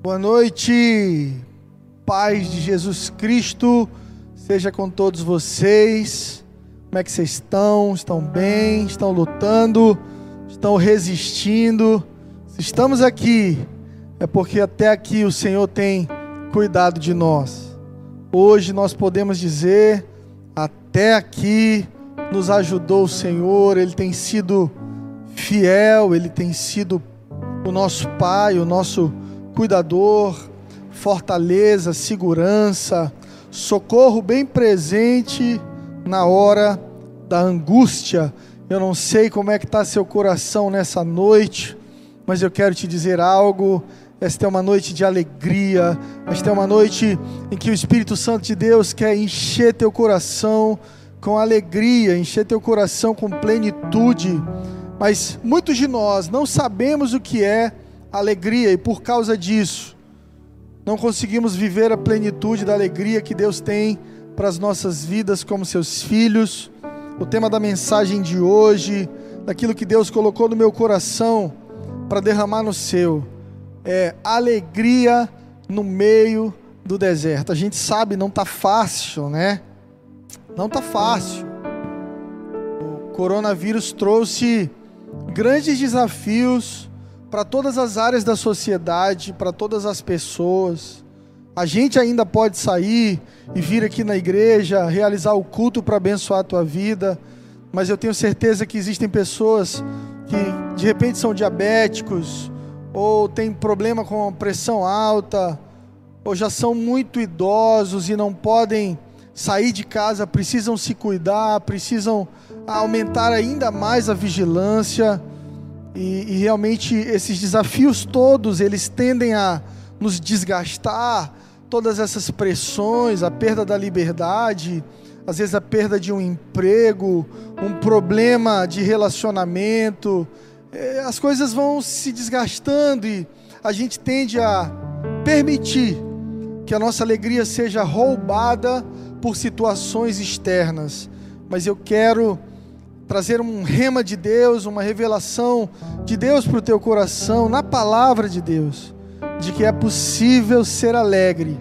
Boa noite, paz de Jesus Cristo, seja com todos vocês. Como é que vocês estão? Estão bem? Estão lutando? Estão resistindo? Se estamos aqui, é porque até aqui o Senhor tem cuidado de nós. Hoje nós podemos dizer: até aqui nos ajudou o Senhor, Ele tem sido fiel, Ele tem sido o nosso Pai, o nosso cuidador, fortaleza, segurança, socorro bem presente na hora da angústia. Eu não sei como é que está seu coração nessa noite, mas eu quero te dizer algo. Esta é uma noite de alegria. Esta é uma noite em que o Espírito Santo de Deus quer encher teu coração com alegria, encher teu coração com plenitude. Mas muitos de nós não sabemos o que é alegria, e por causa disso, não conseguimos viver a plenitude da alegria que Deus tem para as nossas vidas como seus filhos. O tema da mensagem de hoje, daquilo que Deus colocou no meu coração para derramar no seu, é alegria no meio do deserto. A gente sabe, não está fácil, né? Não está fácil. O coronavírus trouxe grandes desafios para todas as áreas da sociedade, para todas as pessoas. A gente ainda pode sair e vir aqui na igreja, realizar o culto para abençoar a tua vida, mas eu tenho certeza que existem pessoas que de repente são diabéticos, ou têm problema com pressão alta, ou já são muito idosos e não podem sair de casa, precisam se cuidar, precisam aumentar ainda mais a vigilância. E, e, realmente esses desafios todos, eles tendem a nos desgastar, todas essas pressões, a perda da liberdade, às vezes a perda de um emprego, um problema de relacionamento, é, as coisas vão se desgastando e a gente tende a permitir que a nossa alegria seja roubada por situações externas. Mas eu quero trazer um rema de Deus, uma revelação de Deus para o teu coração, na palavra de Deus, de que é possível ser alegre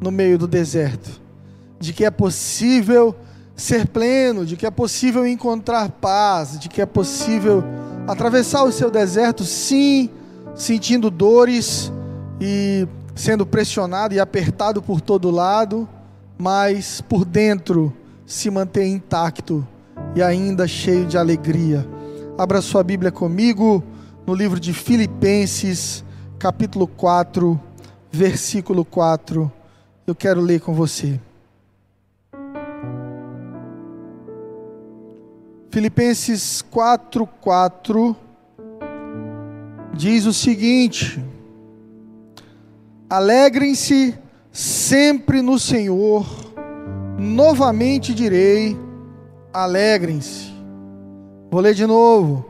no meio do deserto, de que é possível ser pleno, de que é possível encontrar paz, de que é possível atravessar o seu deserto, sim, sentindo dores e sendo pressionado e apertado por todo lado, mas por dentro se manter intacto e ainda cheio de alegria. Abra sua Bíblia comigo no livro de Filipenses, capítulo 4, versículo 4. Eu quero ler com você. Filipenses 4, 4 diz o seguinte: Alegrem-se sempre no Senhor, novamente direi, alegrem-se. Vou ler de novo.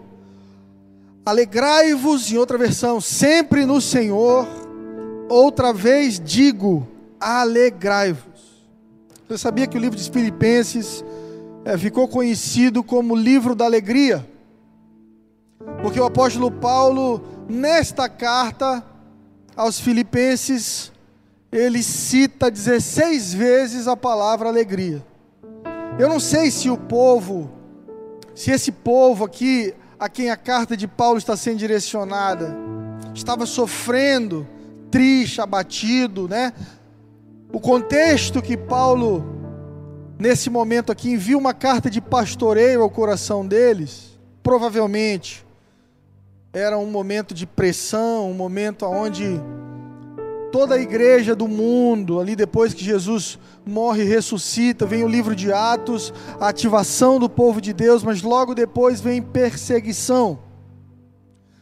Alegrai-vos, em outra versão, sempre no Senhor. Outra vez digo, alegrai-vos. Você sabia que o livro de Filipenses é, ficou conhecido como livro da alegria? Porque o apóstolo Paulo, nesta carta aos Filipenses, ele cita 16 vezes a palavra alegria. Eu não sei se o povo, se esse povo aqui, a quem a carta de Paulo está sendo direcionada, estava sofrendo, triste, abatido, né? O contexto que Paulo, nesse momento aqui, envia uma carta de pastoreio ao coração deles, provavelmente era um momento de pressão, um momento onde toda a igreja do mundo, ali depois que Jesus morre e ressuscita, vem o livro de Atos, a ativação do povo de Deus, mas logo depois vem perseguição.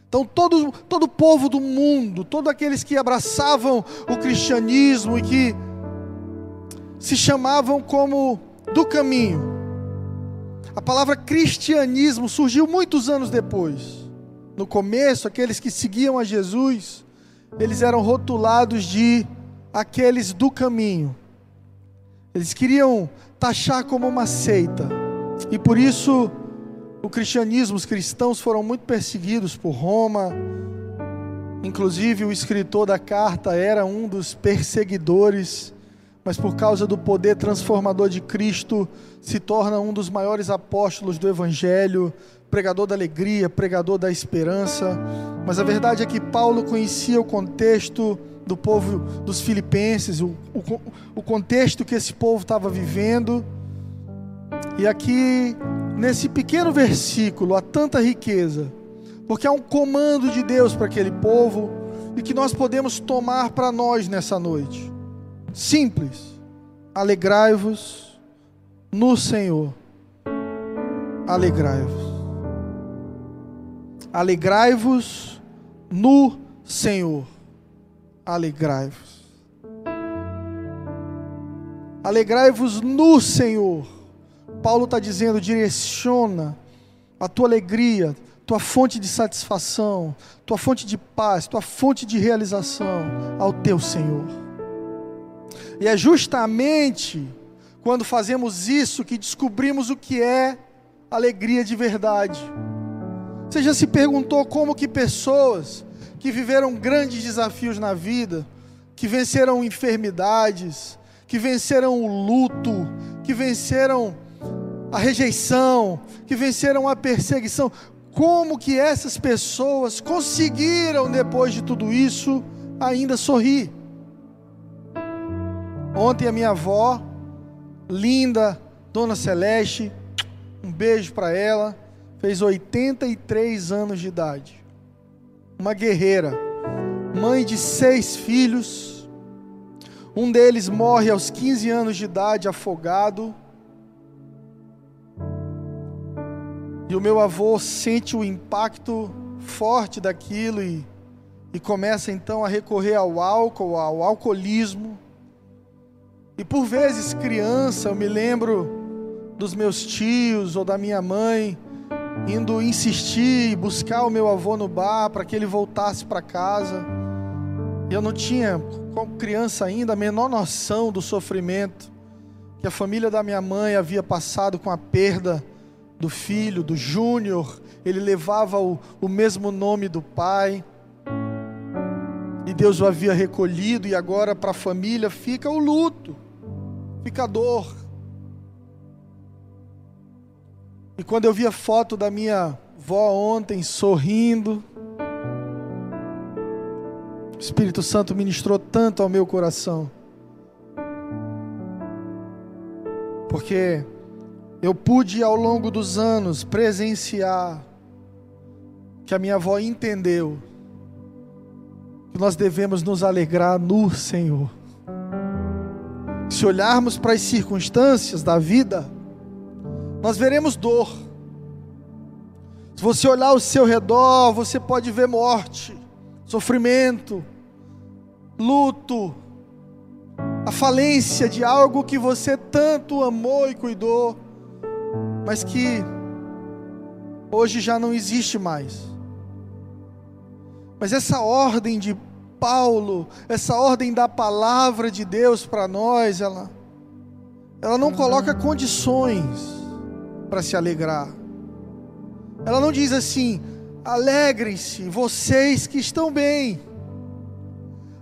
Então, todo, todo o povo do mundo, todos aqueles que abraçavam o cristianismo e que se chamavam como do caminho. A palavra cristianismo surgiu muitos anos depois. No começo, aqueles que seguiam a Jesus, eles eram rotulados de aqueles do caminho. Eles queriam taxar como uma seita. E por isso o cristianismo, os cristãos foram muito perseguidos por Roma. Inclusive, o escritor da carta era um dos perseguidores, mas por causa do poder transformador de Cristo, se torna um dos maiores apóstolos do Evangelho, pregador da alegria, pregador da esperança. Mas a verdade é que Paulo conhecia o contexto do povo dos filipenses, o, o, o contexto que esse povo estava vivendo. E aqui, nesse pequeno versículo, há tanta riqueza porque há um comando de Deus para aquele povo e que nós podemos tomar para nós nessa noite. Simples. Alegrai-vos no Senhor. Alegrai-vos. Alegrai-vos no Senhor. Alegrai-vos. Alegrai-vos no Senhor. Paulo está dizendo: direciona a tua alegria, tua fonte de satisfação, tua fonte de paz, tua fonte de realização ao teu Senhor. E é justamente quando fazemos isso que descobrimos o que é alegria de verdade. Você já se perguntou como que pessoas que viveram grandes desafios na vida, que venceram enfermidades, que venceram o luto, que venceram a rejeição, que venceram a perseguição, como que essas pessoas conseguiram, depois de tudo isso, ainda sorrir. Ontem a minha avó, linda, Dona Celeste, um beijo para ela, fez 83 anos de idade. Uma guerreira, mãe de seis filhos. Um deles morre aos 15 anos de idade, afogado. E o meu avô sente o impacto forte daquilo e, e começa então a recorrer ao álcool, ao alcoolismo. E por vezes, criança, eu me lembro dos meus tios ou da minha mãe indo insistir e buscar o meu avô no bar para que ele voltasse para casa. Eu não tinha, como criança ainda, a menor noção do sofrimento que a família da minha mãe havia passado com a perda do filho, do Júnior, ele levava o, o mesmo nome do pai. E Deus o havia recolhido, e agora para a família fica o luto, fica a dor. E quando eu vi a foto da minha vó ontem sorrindo, o Espírito Santo ministrou tanto ao meu coração. Porque eu pude ao longo dos anos presenciar que a minha avó entendeu que nós devemos nos alegrar no Senhor. Se olharmos para as circunstâncias da vida, nós veremos dor. Se você olhar ao seu redor, você pode ver morte, sofrimento, luto, a falência de algo que você tanto amou e cuidou mas que hoje já não existe mais. Mas essa ordem de Paulo, essa ordem da palavra de Deus para nós, ela, ela não coloca condições para se alegrar. Ela não diz assim: alegrem-se vocês que estão bem,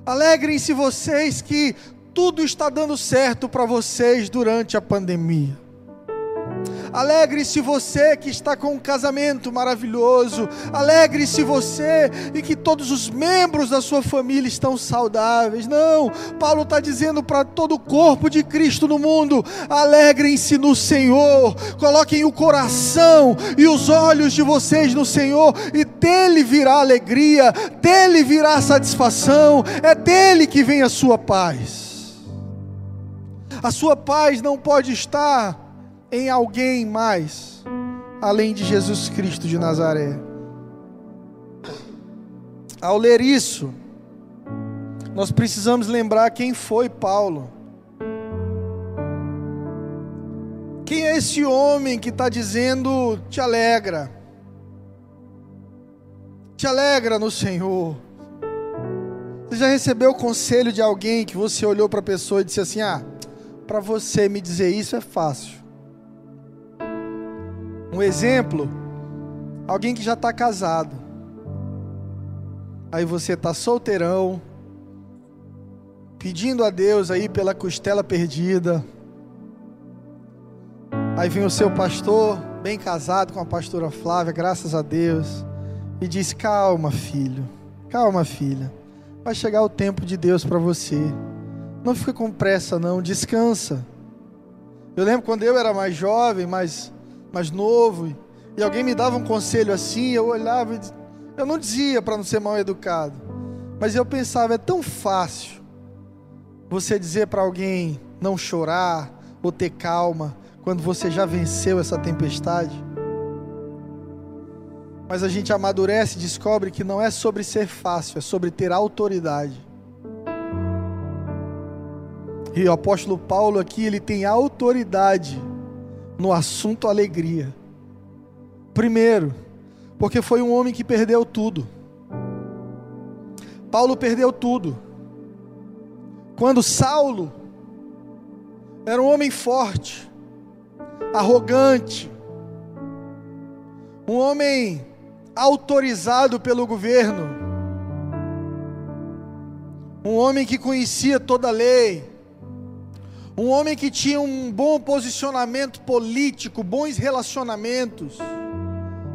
alegrem-se vocês que tudo está dando certo para vocês durante a pandemia. Alegre-se você que está com um casamento maravilhoso. Alegre-se você e que todos os membros da sua família estão saudáveis. Não, Paulo está dizendo para todo o corpo de Cristo no mundo: alegrem-se no Senhor. Coloquem o coração e os olhos de vocês no Senhor e dele virá alegria, dele virá satisfação. É dele que vem a sua paz. A sua paz não pode estar em alguém mais além de Jesus Cristo de Nazaré. Ao ler isso, nós precisamos lembrar quem foi Paulo. Quem é esse homem que está dizendo te alegra? Te alegra no Senhor. Você já recebeu o conselho de alguém que você olhou para a pessoa e disse assim: Ah, para você me dizer isso é fácil. Um exemplo, alguém que já está casado. Aí você está solteirão, pedindo a Deus aí pela costela perdida. Aí vem o seu pastor, bem casado com a pastora Flávia, graças a Deus, e diz: Calma, filho, calma, filha, vai chegar o tempo de Deus para você. Não fica com pressa, não, descansa. Eu lembro quando eu era mais jovem, mais, mais novo, e alguém me dava um conselho assim, eu olhava e eu não dizia para não ser mal educado, mas eu pensava, é tão fácil você dizer para alguém não chorar ou ter calma quando você já venceu essa tempestade. Mas a gente amadurece e descobre que não é sobre ser fácil, é sobre ter autoridade. E o apóstolo Paulo aqui, ele tem autoridade no assunto alegria. Primeiro, porque foi um homem que perdeu tudo. Paulo perdeu tudo. Quando Saulo era um homem forte, arrogante, um homem autorizado pelo governo, um homem que conhecia toda a lei, um homem que tinha um bom posicionamento político, bons relacionamentos.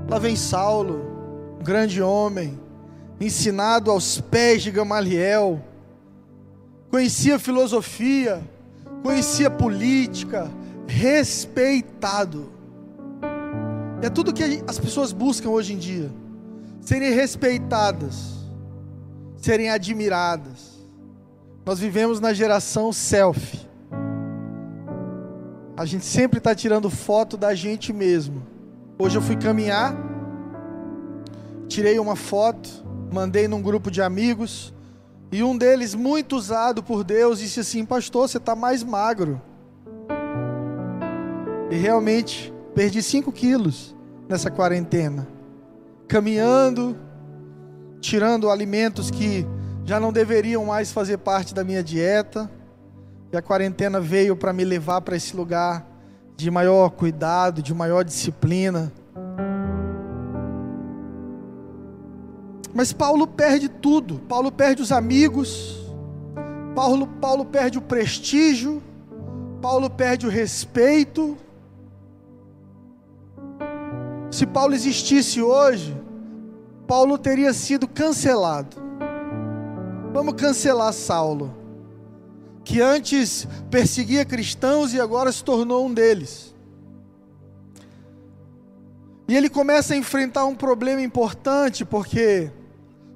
Lá vem Saulo, um grande homem, ensinado aos pés de Gamaliel, conhecia filosofia, conhecia política, respeitado. É tudo que as pessoas buscam hoje em dia: serem respeitadas, serem admiradas. Nós vivemos na geração selfie. A gente sempre está tirando foto da gente mesmo. Hoje eu fui caminhar, tirei uma foto, mandei num grupo de amigos, e um deles, muito usado por Deus, disse assim: Pastor, você está mais magro. E realmente, perdi 5 quilos nessa quarentena, caminhando, tirando alimentos que já não deveriam mais fazer parte da minha dieta. E a quarentena veio para me levar para esse lugar de maior cuidado, de maior disciplina. Mas Paulo perde tudo. Paulo perde os amigos. Paulo, Paulo perde o prestígio. Paulo perde o respeito. Se Paulo existisse hoje, Paulo teria sido cancelado. Vamos cancelar Saulo que antes perseguia cristãos e agora se tornou um deles. E ele começa a enfrentar um problema importante, porque,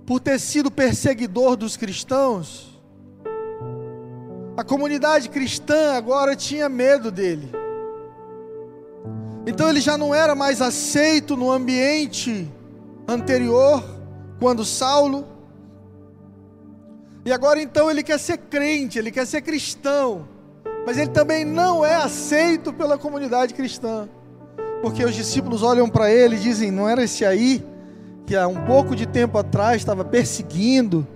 por ter sido perseguidor dos cristãos, a comunidade cristã agora tinha medo dele. Então ele já não era mais aceito no ambiente anterior, quando Saulo e agora então ele quer ser crente, ele quer ser cristão, mas ele também não é aceito pela comunidade cristã, porque os discípulos olham para ele e dizem: Não era esse aí que há um pouco de tempo atrás estava perseguindo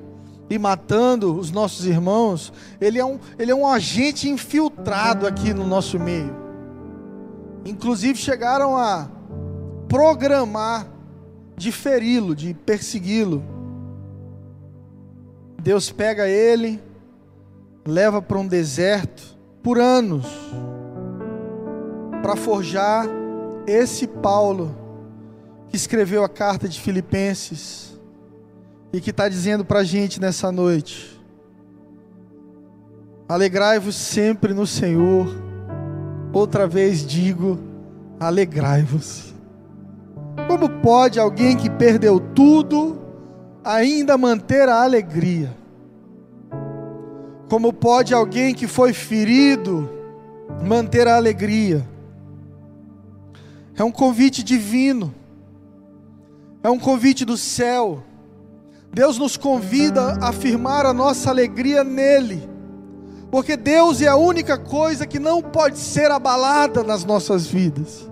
e matando os nossos irmãos? Ele é um, ele é um agente infiltrado aqui no nosso meio. Inclusive chegaram a programar de feri-lo, de persegui-lo. Deus pega ele, leva para um deserto por anos, para forjar esse Paulo que escreveu a carta de Filipenses e que está dizendo para a gente nessa noite: alegrai-vos sempre no Senhor. Outra vez digo: alegrai-vos. Como pode alguém que perdeu tudo ainda manter a alegria? Como pode alguém que foi ferido manter a alegria? É um convite divino, é um convite do céu. Deus nos convida a afirmar a nossa alegria nele, porque Deus é a única coisa que não pode ser abalada nas nossas vidas.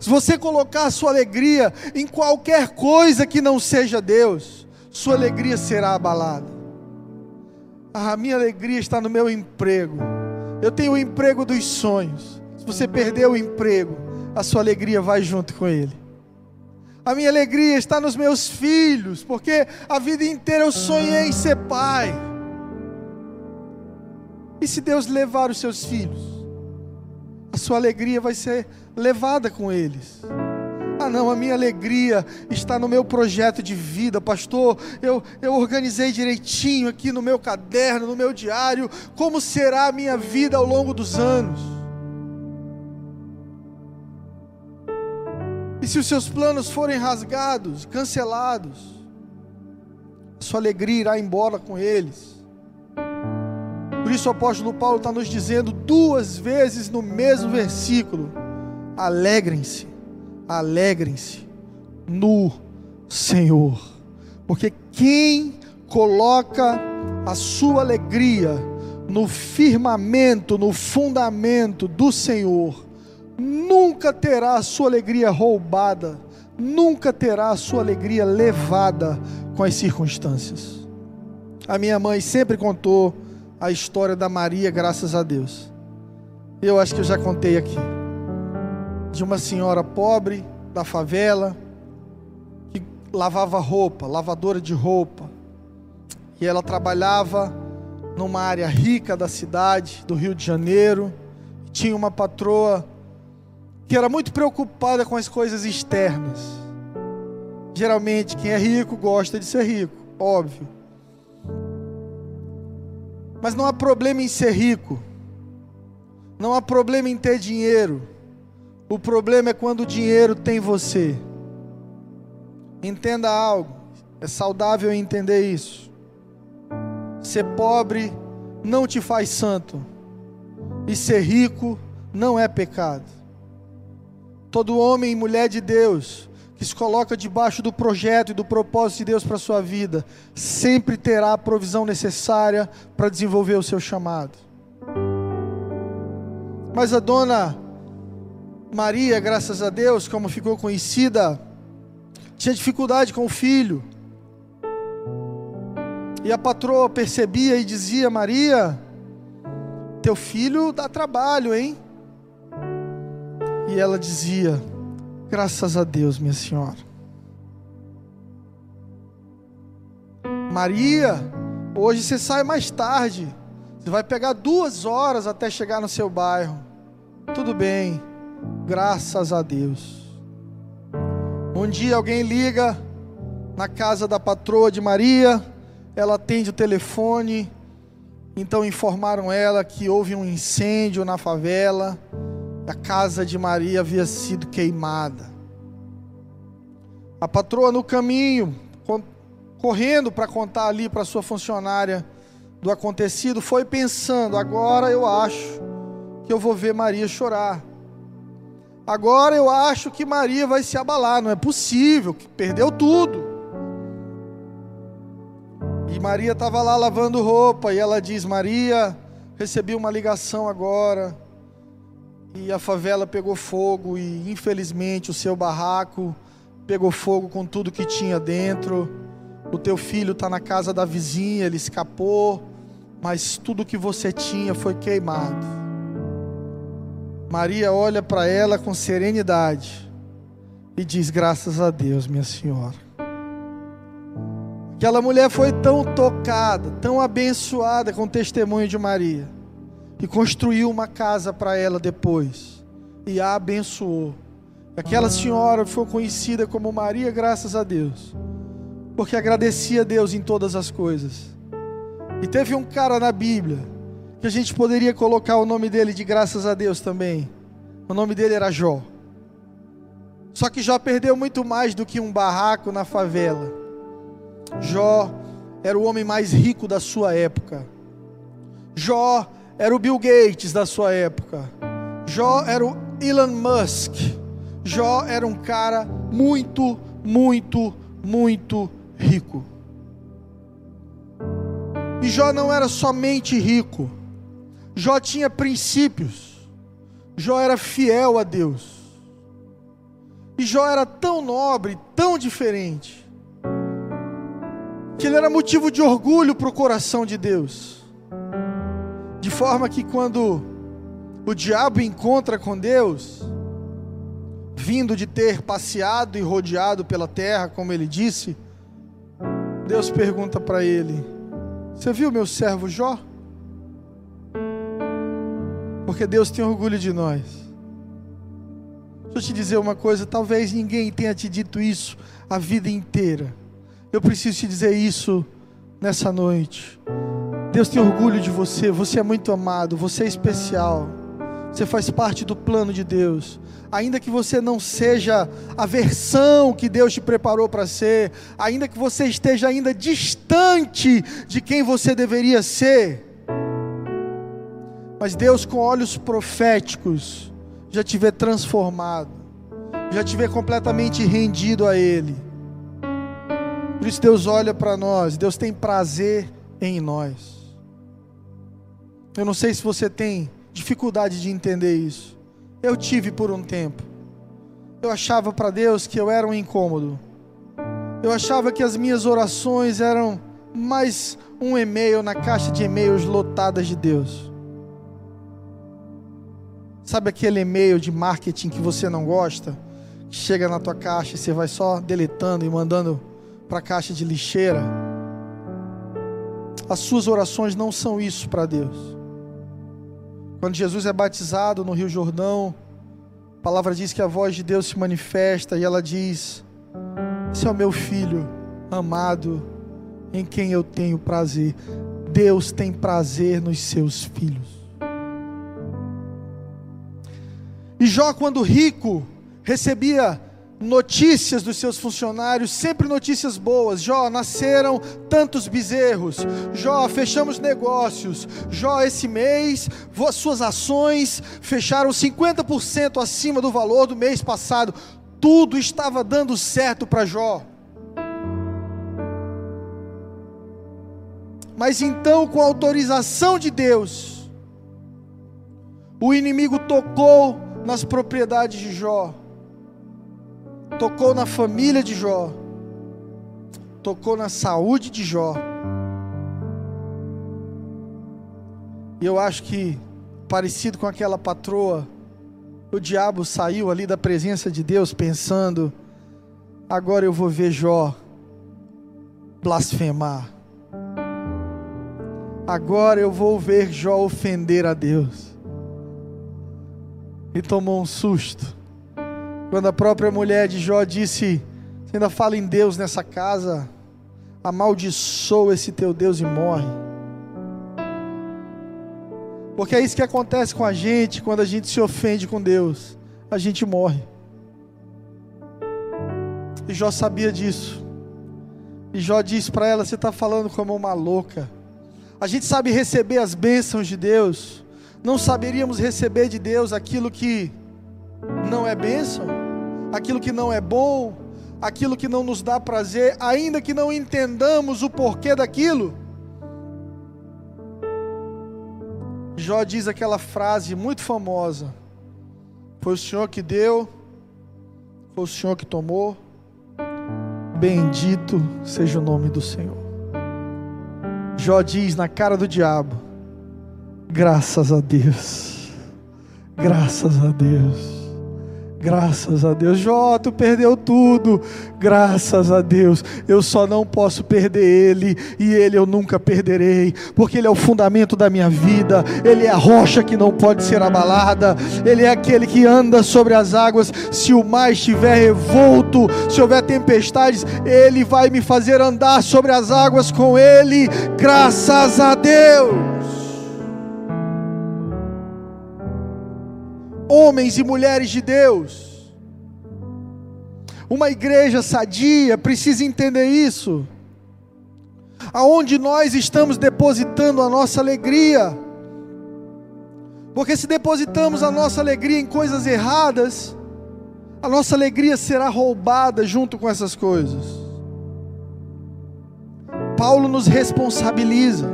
Se você colocar a sua alegria em qualquer coisa que não seja Deus, sua alegria será abalada. Ah, a minha alegria está no meu emprego. Eu tenho o emprego dos sonhos. Se você perder o emprego, a sua alegria vai junto com ele. A minha alegria está nos meus filhos, porque a vida inteira eu sonhei em ser pai. E se Deus levar os seus filhos, a sua alegria vai ser levada com eles. Ah, não, a minha alegria está no meu projeto de vida, pastor. Eu, eu organizei direitinho aqui no meu caderno, no meu diário, como será a minha vida ao longo dos anos. E se os seus planos forem rasgados, cancelados, a sua alegria irá embora com eles. Por isso o apóstolo Paulo está nos dizendo duas vezes no mesmo versículo: alegrem-se, alegrem-se no Senhor, porque quem coloca a sua alegria no firmamento, no fundamento do Senhor, nunca terá a sua alegria roubada, nunca terá a sua alegria levada com as circunstâncias. A minha mãe sempre contou a história da Maria, graças a Deus. Eu acho que eu já contei aqui. De uma senhora pobre da favela que lavava roupa, lavadora de roupa. E ela trabalhava numa área rica da cidade, do Rio de Janeiro. Tinha uma patroa que era muito preocupada com as coisas externas. Geralmente, quem é rico gosta de ser rico, óbvio. Mas não há problema em ser rico, não há problema em ter dinheiro. O problema é quando o dinheiro tem você. Entenda algo, é saudável entender isso. Ser pobre não te faz santo, e ser rico não é pecado. Todo homem e mulher de Deus que se coloca debaixo do projeto e do propósito de Deus para a sua vida, sempre terá a provisão necessária para desenvolver o seu chamado. Mas a dona Maria, graças a Deus, como ficou conhecida, tinha dificuldade com o filho. E a patroa percebia e dizia: Maria, teu filho dá trabalho, hein? E ela dizia: Graças a Deus, minha senhora. Maria, hoje você sai mais tarde. Você vai pegar duas horas até chegar no seu bairro. Tudo bem, graças a Deus. Um dia alguém liga na casa da patroa de Maria, ela atende o telefone, então informaram ela que houve um incêndio na favela a casa de Maria havia sido queimada. A patroa no caminho, correndo para contar ali para sua funcionária do acontecido, foi pensando: agora eu acho que eu vou ver Maria chorar. Agora eu acho que Maria vai se abalar, não é possível, que perdeu tudo. E Maria estava lá lavando roupa e ela diz: Maria, recebi uma ligação agora e a favela pegou fogo e infelizmente o seu barraco pegou fogo com tudo que tinha dentro. O teu filho está na casa da vizinha, ele escapou, mas tudo que você tinha foi queimado. Maria olha para ela com serenidade e diz: Graças a Deus, minha senhora. Aquela mulher foi tão tocada, tão abençoada com o testemunho de Maria e construiu uma casa para ela depois e a abençoou. Aquela senhora foi conhecida como Maria, graças a Deus, porque agradecia a Deus em todas as coisas. E teve um cara na Bíblia que a gente poderia colocar o nome dele de graças a Deus também. O nome dele era Jó. Só que Jó perdeu muito mais do que um barraco na favela. Jó era o homem mais rico da sua época. Jó era o Bill Gates da sua época. Jó era o Elon Musk. Jó era um cara muito, muito, muito rico. E Jó não era somente rico. Jó tinha princípios. Jó era fiel a Deus. E Jó era tão nobre, tão diferente, que ele era motivo de orgulho para o coração de Deus. De forma que quando o diabo encontra com Deus, vindo de ter passeado e rodeado pela terra, como ele disse, Deus pergunta para ele: Você viu meu servo Jó? Porque Deus tem orgulho de nós. Deixa eu te dizer uma coisa: talvez ninguém tenha te dito isso a vida inteira. Eu preciso te dizer isso nessa noite. Deus tem orgulho de você, você é muito amado, você é especial, você faz parte do plano de Deus. Ainda que você não seja a versão que Deus te preparou para ser, ainda que você esteja ainda distante de quem você deveria ser, mas Deus, com olhos proféticos, já te vê transformado, já te vê completamente rendido a Ele. Por isso Deus olha para nós, Deus tem prazer em nós. Eu não sei se você tem dificuldade de entender isso. Eu tive por um tempo. Eu achava para Deus que eu era um incômodo. Eu achava que as minhas orações eram mais um e-mail na caixa de e-mails lotadas de Deus. Sabe aquele e-mail de marketing que você não gosta? Chega na tua caixa e você vai só deletando e mandando para a caixa de lixeira? As suas orações não são isso para Deus. Quando Jesus é batizado no Rio Jordão, a palavra diz que a voz de Deus se manifesta e ela diz: Esse é o meu filho amado, em quem eu tenho prazer. Deus tem prazer nos seus filhos. E Jó, quando rico, recebia notícias dos seus funcionários, sempre notícias boas. Jó, nasceram tantos bezerros. Jó, fechamos negócios. Jó, esse mês, suas ações fecharam 50% acima do valor do mês passado. Tudo estava dando certo para Jó. Mas então, com a autorização de Deus, o inimigo tocou nas propriedades de Jó tocou na família de Jó, tocou na saúde de Jó. E eu acho que, parecido com aquela patroa, o diabo saiu ali da presença de Deus pensando: agora eu vou ver Jó blasfemar. Agora eu vou ver Jó ofender a Deus. E tomou um susto. Quando a própria mulher de Jó disse: Você ainda fala em Deus nessa casa, amaldiçoa esse teu Deus e morre. Porque é isso que acontece com a gente quando a gente se ofende com Deus, a gente morre. E Jó sabia disso. E Jó disse para ela: Você está falando como uma louca. A gente sabe receber as bênçãos de Deus, não saberíamos receber de Deus aquilo que não é bênção? Aquilo que não é bom, aquilo que não nos dá prazer, ainda que não entendamos o porquê daquilo. Jó diz aquela frase muito famosa: Foi o Senhor que deu, foi o Senhor que tomou, bendito seja o nome do Senhor. Jó diz na cara do diabo: Graças a Deus, graças a Deus. Graças a Deus. Jó, tu perdeu tudo. Graças a Deus. Eu só não posso perder Ele. E Ele eu nunca perderei. Porque Ele é o fundamento da minha vida. Ele é a rocha que não pode ser abalada. Ele é aquele que anda sobre as águas. Se o mar estiver revolto, se houver tempestades, Ele vai me fazer andar sobre as águas com Ele. Graças a Deus. Homens e mulheres de Deus. Uma igreja sadia precisa entender isso. Aonde nós estamos depositando a nossa alegria. Porque se depositamos a nossa alegria em coisas erradas, a nossa alegria será roubada junto com essas coisas. Paulo nos responsabiliza.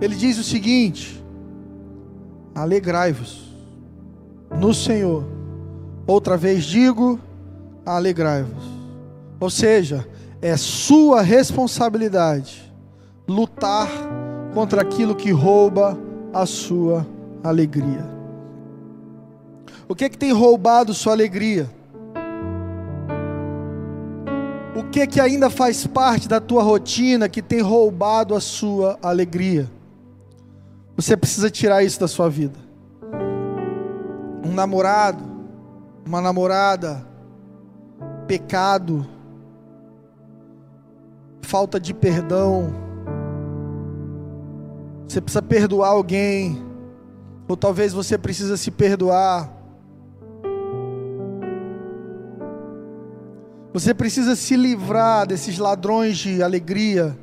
Ele diz o seguinte: alegrai-vos no Senhor. Outra vez digo: alegrai-vos. Ou seja, é sua responsabilidade lutar contra aquilo que rouba a sua alegria. O que é que tem roubado sua alegria? O que é que ainda faz parte da tua rotina que tem roubado a sua alegria? Você precisa tirar isso da sua vida. Um namorado, uma namorada, pecado, falta de perdão. Você precisa perdoar alguém, ou talvez você precisa se perdoar. Você precisa se livrar desses ladrões de alegria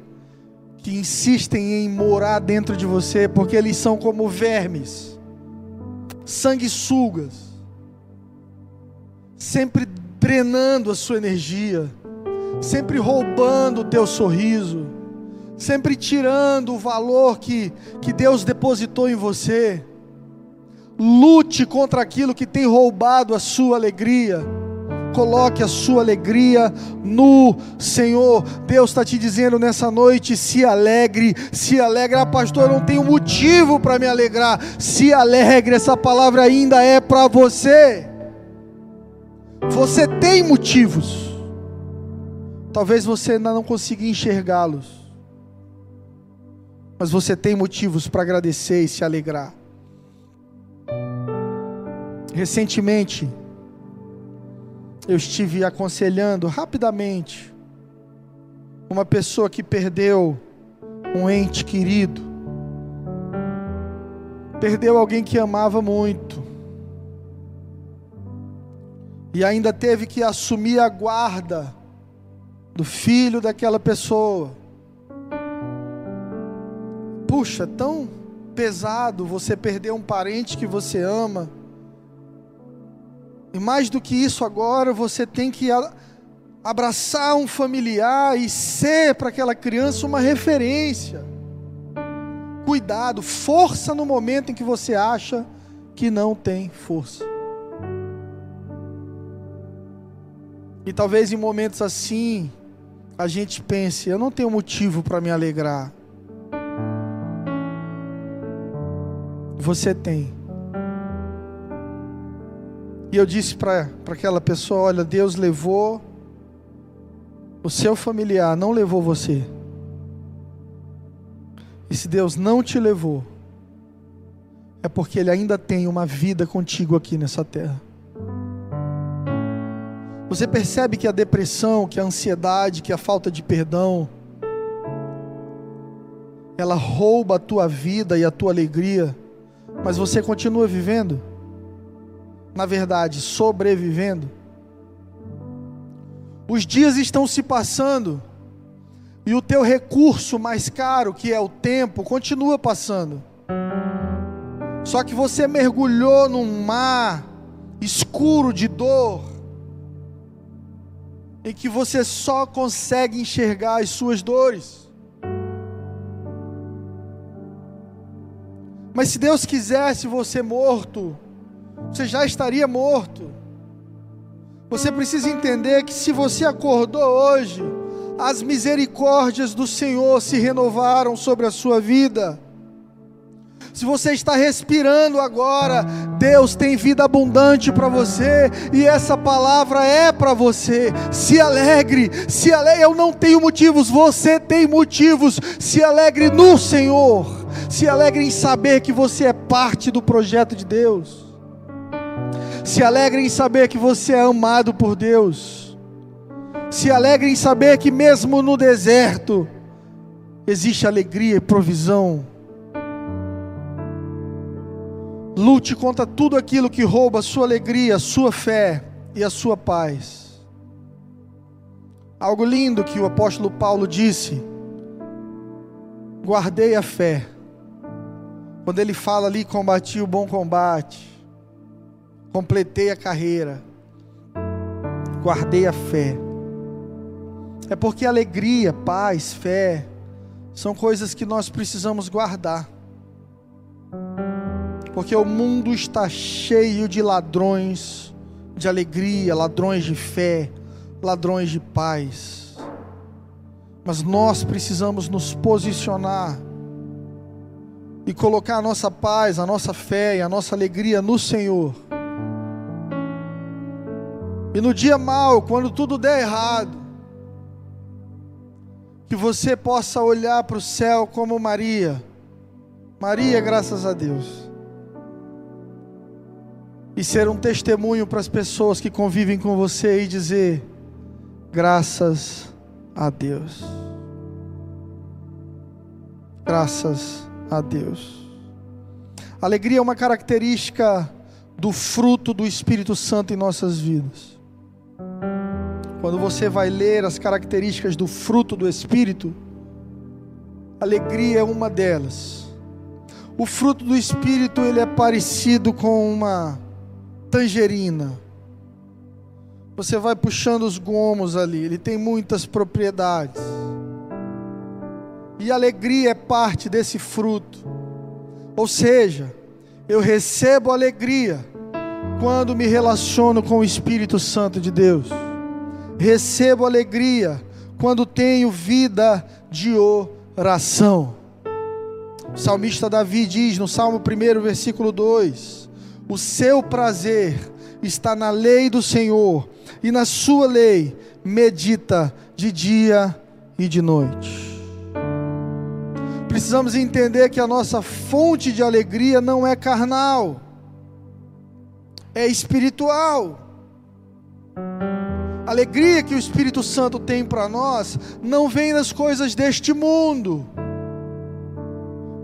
que insistem em morar dentro de você, porque eles são como vermes, sanguessugas, sempre drenando a sua energia, sempre roubando o teu sorriso, sempre tirando o valor que, que Deus depositou em você. Lute contra aquilo que tem roubado a sua alegria Coloque a sua alegria no Senhor. Deus está te dizendo nessa noite: se alegre, se alegre. Ah, pastor, eu não tenho motivo para me alegrar. Se alegre, essa palavra ainda é para você. Você tem motivos. Talvez você ainda não consiga enxergá-los. Mas você tem motivos para agradecer e se alegrar. Recentemente, eu estive aconselhando rapidamente uma pessoa que perdeu um ente querido, perdeu alguém que amava muito, e ainda teve que assumir a guarda do filho daquela pessoa. Puxa, tão pesado você perder um parente que você ama e mais do que isso, agora você tem que abraçar um familiar e ser para aquela criança uma referência. Cuidado, força no momento em que você acha que não tem força. E talvez em momentos assim, a gente pense: eu não tenho motivo para me alegrar. Você tem. E eu disse para aquela pessoa: Olha, Deus levou o seu familiar, não levou você. E se Deus não te levou, é porque Ele ainda tem uma vida contigo aqui nessa terra. Você percebe que a depressão, que a ansiedade, que a falta de perdão, ela rouba a tua vida e a tua alegria, mas você continua vivendo? Na verdade, sobrevivendo. Os dias estão se passando e o teu recurso mais caro, que é o tempo, continua passando. Só que você mergulhou num mar escuro de dor, em que você só consegue enxergar as suas dores. Mas se Deus quisesse você morto, você já estaria morto. Você precisa entender que se você acordou hoje, as misericórdias do Senhor se renovaram sobre a sua vida. Se você está respirando agora, Deus tem vida abundante para você e essa palavra é para você. Se alegre, se alegre. Eu não tenho motivos, você tem motivos. Se alegre no Senhor. Se alegre em saber que você é parte do projeto de Deus. Se alegre em saber que você é amado por Deus. Se alegre em saber que mesmo no deserto existe alegria e provisão. Lute contra tudo aquilo que rouba a sua alegria, a sua fé e a sua paz. Algo lindo que o apóstolo Paulo disse: guardei a fé. Quando ele fala ali, combati o bom combate completei a carreira, guardei a fé. É porque alegria, paz, fé, são coisas que nós precisamos guardar. Porque o mundo está cheio de ladrões de alegria, ladrões de fé, ladrões de paz. Mas nós precisamos nos posicionar e colocar a nossa paz, a nossa fé e a nossa alegria no Senhor E no dia mal, quando tudo der errado, que você possa olhar para o céu como Maria. Maria, graças a Deus. E ser um testemunho para as pessoas que convivem com você e dizer: graças a Deus. Graças a Deus. Alegria é uma característica do fruto do Espírito Santo em nossas vidas. Quando você vai ler as características do fruto do Espírito, alegria é uma delas. O fruto do Espírito ele é parecido com uma tangerina. Você vai puxando os gomos ali, ele tem muitas propriedades. E alegria é parte desse fruto. Ou seja, eu recebo alegria quando me relaciono com o Espírito Santo de Deus. Recebo alegria quando tenho vida de oração. O salmista Davi diz no Salmo 1, versículo 2: O seu prazer está na lei do Senhor, e na sua lei medita de dia e de noite. Precisamos entender que a nossa fonte de alegria não é carnal, é espiritual. A alegria que o Espírito Santo tem para nós não vem das coisas deste mundo,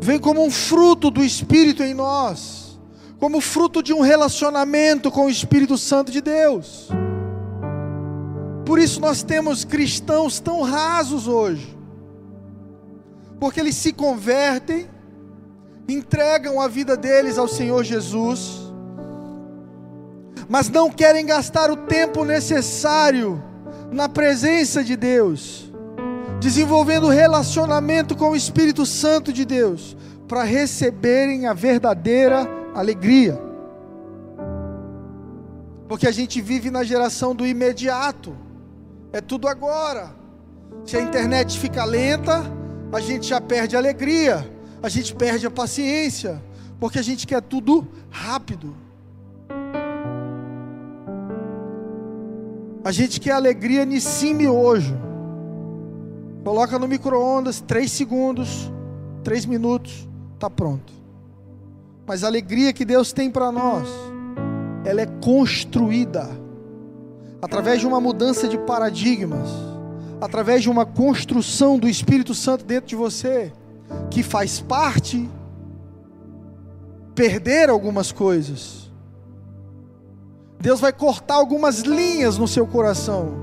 vem como um fruto do Espírito em nós, como fruto de um relacionamento com o Espírito Santo de Deus. Por isso nós temos cristãos tão rasos hoje porque eles se convertem, entregam a vida deles ao Senhor Jesus, mas não querem gastar o tempo necessário na presença de Deus, desenvolvendo relacionamento com o Espírito Santo de Deus, para receberem a verdadeira alegria. Porque a gente vive na geração do imediato, é tudo agora. Se a internet fica lenta, a gente já perde a alegria, a gente perde a paciência, porque a gente quer tudo rápido. A gente quer alegria nesse hoje. Coloca no micro-ondas, três segundos, três minutos, está pronto. Mas a alegria que Deus tem para nós, ela é construída através de uma mudança de paradigmas através de uma construção do Espírito Santo dentro de você, que faz parte perder algumas coisas. Deus vai cortar algumas linhas no seu coração.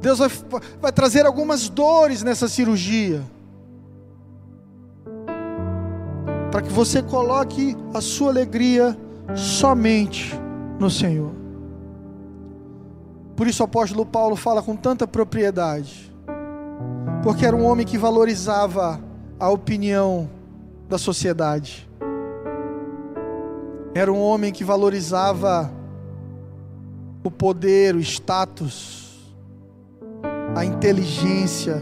Deus vai, vai trazer algumas dores nessa cirurgia. Para que você coloque a sua alegria somente no Senhor. Por isso o apóstolo Paulo fala com tanta propriedade, porque era um homem que valorizava a opinião da sociedade, era um homem que valorizava o poder, o status, a inteligência.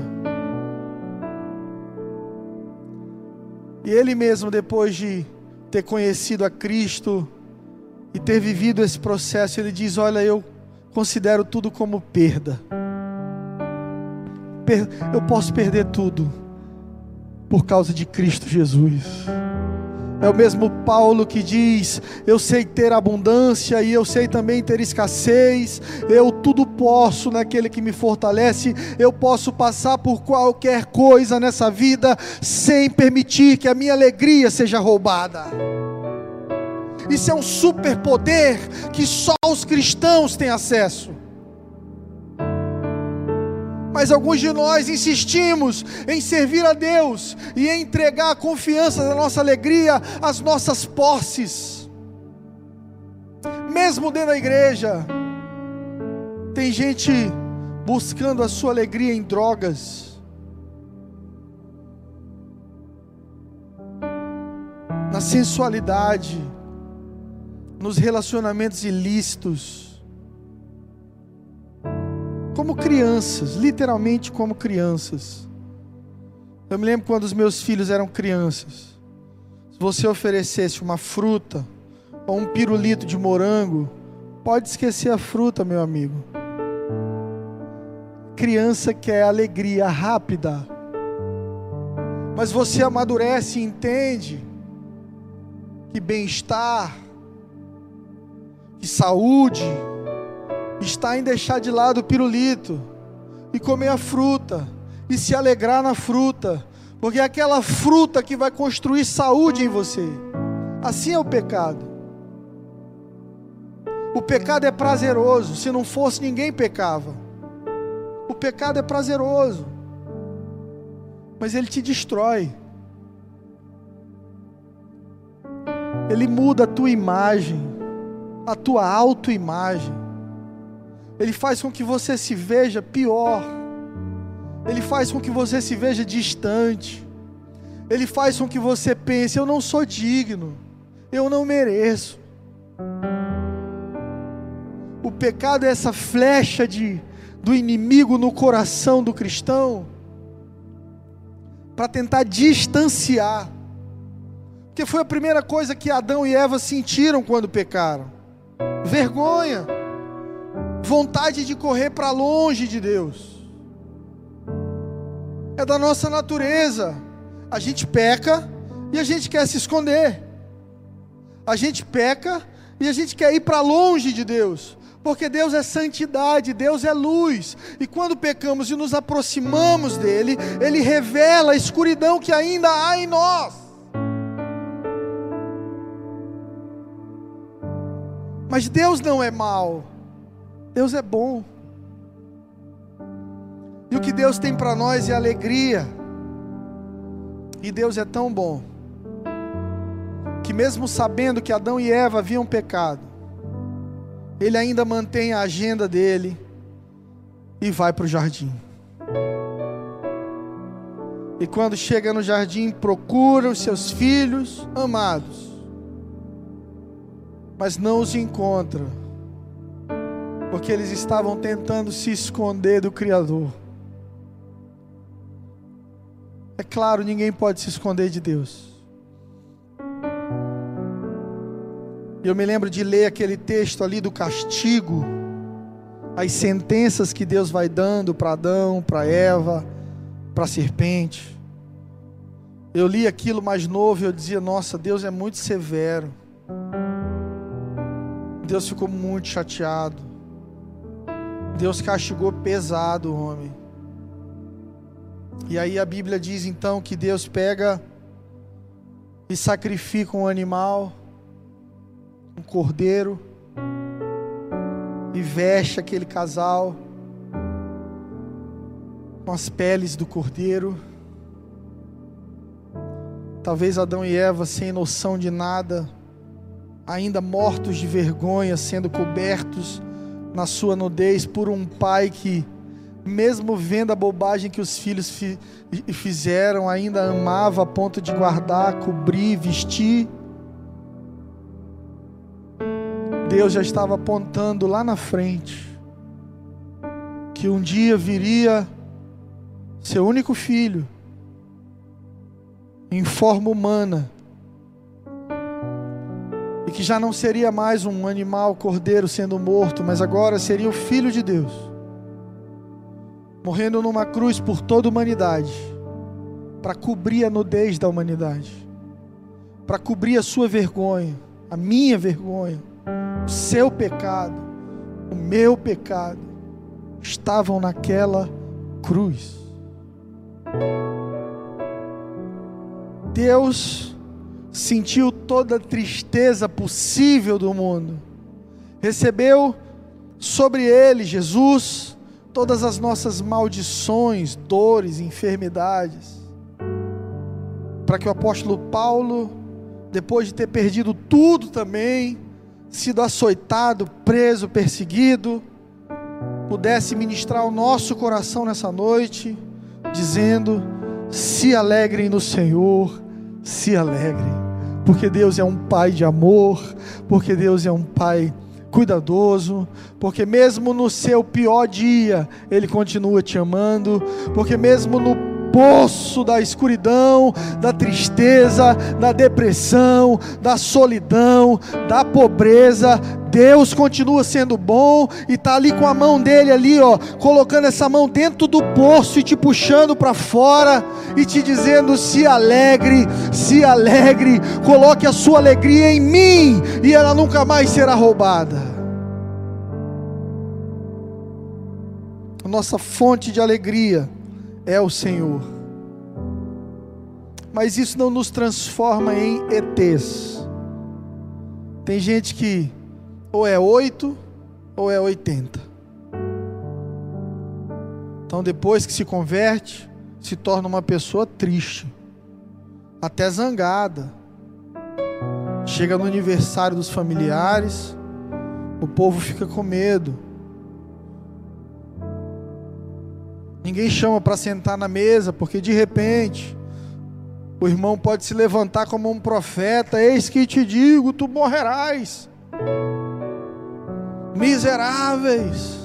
E ele mesmo, depois de ter conhecido a Cristo e ter vivido esse processo, ele diz: Olha, eu considero tudo como perda. Eu posso perder tudo por causa de Cristo Jesus. É o mesmo Paulo que diz: Eu sei ter abundância e eu sei também ter escassez. Eu tudo posso naquele que me fortalece. Eu posso passar por qualquer coisa nessa vida sem permitir que a minha alegria seja roubada. Isso é um superpoder que só os cristãos têm acesso. Mas alguns de nós insistimos em servir a Deus e em entregar a confiança da nossa alegria às nossas posses. Mesmo dentro da igreja, tem gente buscando a sua alegria em drogas, na sensualidade, nos relacionamentos ilícitos, como crianças, literalmente como crianças. Eu me lembro quando os meus filhos eram crianças. Se você oferecesse uma fruta ou um pirulito de morango Pode esquecer a fruta, meu amigo. Criança quer alegria rápida. Mas você amadurece e entende que bem-estar, que saúde, está em deixar de lado o pirulito e comer a fruta e se alegrar na fruta, porque é aquela fruta que vai construir saúde em você. Assim é o pecado. O pecado é prazeroso, se não fosse ninguém pecava. O pecado é prazeroso, mas ele te destrói. Ele muda a tua imagem, a tua autoimagem. Ele faz com que você se veja pior. Ele faz com que você se veja distante. Ele faz com que você pense: eu não sou digno, eu não mereço. O pecado é essa flecha de, do inimigo no coração do cristão para tentar distanciar. Porque foi a primeira coisa que Adão e Eva sentiram quando pecaram: vergonha, vontade de correr para longe de Deus é da nossa natureza. A gente peca e a gente quer se esconder. A gente peca e a gente quer ir para longe de Deus. Porque Deus é santidade, Deus é luz. E quando pecamos e nos aproximamos dele, ele revela a escuridão que ainda há em nós. Mas Deus não é mau. Deus é bom. E o que Deus tem para nós é alegria. E Deus é tão bom que mesmo sabendo que Adão e Eva haviam pecado, ele ainda mantém a agenda dele e vai para o jardim. E quando chega no jardim, procura os seus filhos amados, mas não os encontra, porque eles estavam tentando se esconder do Criador. É claro, ninguém pode se esconder de Deus. Eu me lembro de ler aquele texto ali do castigo, as sentenças que Deus vai dando para Adão, para Eva, para a serpente. Eu li aquilo mais novo e eu dizia: Nossa, Deus é muito severo. Deus ficou muito chateado. Deus castigou pesado o homem. E aí a Bíblia diz então que Deus pega e sacrifica um animal, um cordeiro, e veste aquele casal com as peles do cordeiro. Talvez Adão e Eva, sem noção de nada, ainda mortos de vergonha, sendo cobertos na sua nudez por um pai que mesmo vendo a bobagem que os filhos fi fizeram, ainda amava a ponto de guardar, cobrir, vestir. Deus já estava apontando lá na frente que um dia viria seu único filho em forma humana e que já não seria mais um animal cordeiro sendo morto, mas agora seria o filho de Deus morrendo numa cruz por toda a humanidade, para cobrir a nudez da humanidade, para cobrir a sua vergonha, a minha vergonha, o seu pecado, o meu pecado, estavam naquela cruz. Deus sentiu toda a tristeza possível do mundo, recebeu sobre ele, Jesus, todas as nossas maldições, dores, enfermidades, para que o apóstolo Paulo, depois de ter perdido tudo também, sido açoitado, preso, perseguido, pudesse ministrar o nosso coração nessa noite, dizendo: se alegrem no Senhor, se alegrem, porque Deus é um Pai de amor, porque Deus é um Pai cuidadoso, porque mesmo no seu pior dia, Ele continua te amando, porque mesmo no poço da escuridão, da tristeza, da depressão, da solidão, da pobreza, Deus continua sendo bom e está ali com a mão dele ali, ó, colocando essa mão dentro do poço e te puxando para fora e te dizendo: se alegre, se alegre, coloque a sua alegria em mim e ela nunca mais será roubada. A nossa fonte de alegria é o Senhor. Mas isso não nos transforma em ETs. Tem gente que ou é 8 ou é 80. Então, depois que se converte, se torna uma pessoa triste, até zangada. Chega no aniversário dos familiares, o povo fica com medo. Ninguém chama para sentar na mesa, porque de repente o irmão pode se levantar como um profeta: Eis que te digo, tu morrerás miseráveis,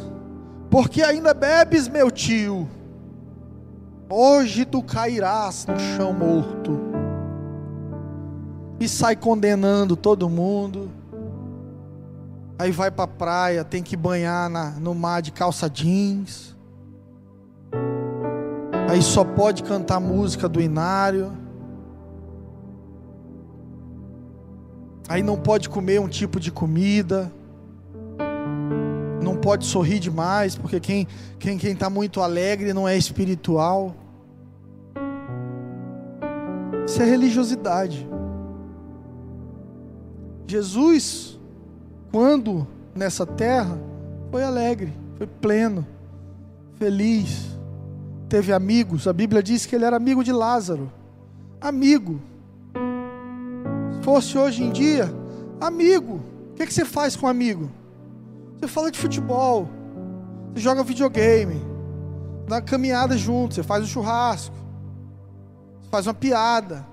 porque ainda bebes, meu tio, hoje tu cairás no chão morto, e sai condenando todo mundo. Aí vai para a praia, tem que banhar na, no mar de calça jeans. Aí só pode cantar música do inário. Aí não pode comer um tipo de comida não pode sorrir demais, porque quem quem quem está muito alegre não é espiritual. Isso é religiosidade. Jesus, quando nessa terra, foi alegre, foi pleno, feliz, teve amigos. A Bíblia diz que ele era amigo de Lázaro. Amigo. Se fosse hoje em dia, amigo. O que, que você faz com um amigo? Você fala de futebol, você joga videogame, dá uma caminhada junto, você faz um churrasco, você faz uma piada,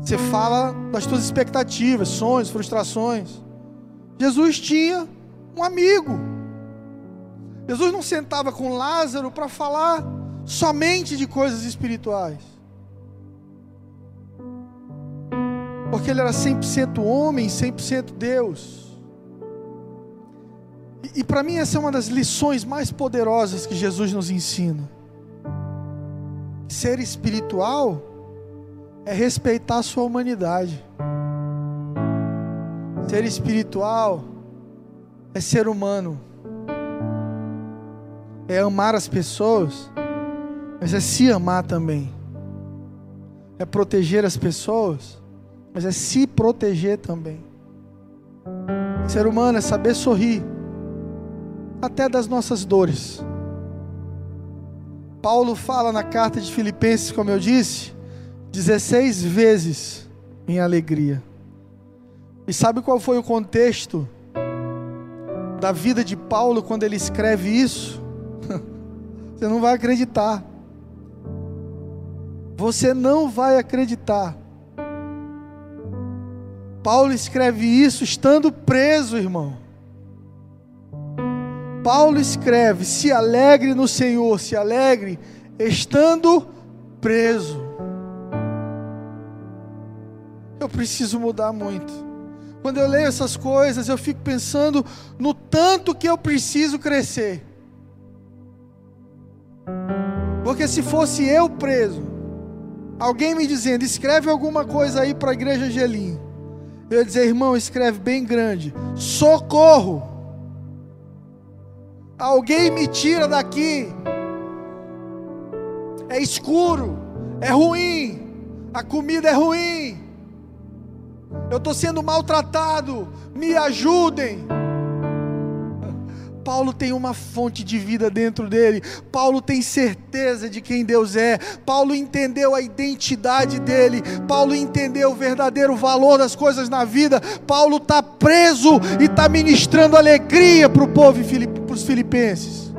você fala das suas expectativas, sonhos, frustrações. Jesus tinha um amigo. Jesus não sentava com Lázaro para falar somente de coisas espirituais. Porque ele era 100% homem, 100% Deus. E, e para mim, essa é uma das lições mais poderosas que Jesus nos ensina. Ser espiritual é respeitar a sua humanidade. Ser espiritual é ser humano. É amar as pessoas, mas é se amar também. É proteger as pessoas, mas é se proteger também. Ser humano é saber sorrir até das nossas dores. Paulo fala na carta de Filipenses, como eu disse, 16 vezes em alegria. E sabe qual foi o contexto da vida de Paulo quando ele escreve isso? Você não vai acreditar. Você não vai acreditar. Paulo escreve isso estando preso, irmão. Paulo escreve: se alegre no Senhor, se alegre estando preso. Eu preciso mudar muito. Quando eu leio essas coisas, eu fico pensando no tanto que eu preciso crescer. Porque se fosse eu preso, alguém me dizendo, escreve alguma coisa aí para a igreja Angelim, eu ia dizer, irmão, escreve bem grande: socorro Alguém me tira daqui. É escuro, é ruim, a comida é ruim. Eu estou sendo maltratado. Me ajudem. Paulo tem uma fonte de vida dentro dele. Paulo tem certeza de quem Deus é. Paulo entendeu a identidade dele. Paulo entendeu o verdadeiro valor das coisas na vida. Paulo está preso e está ministrando alegria para o povo, para os filipenses.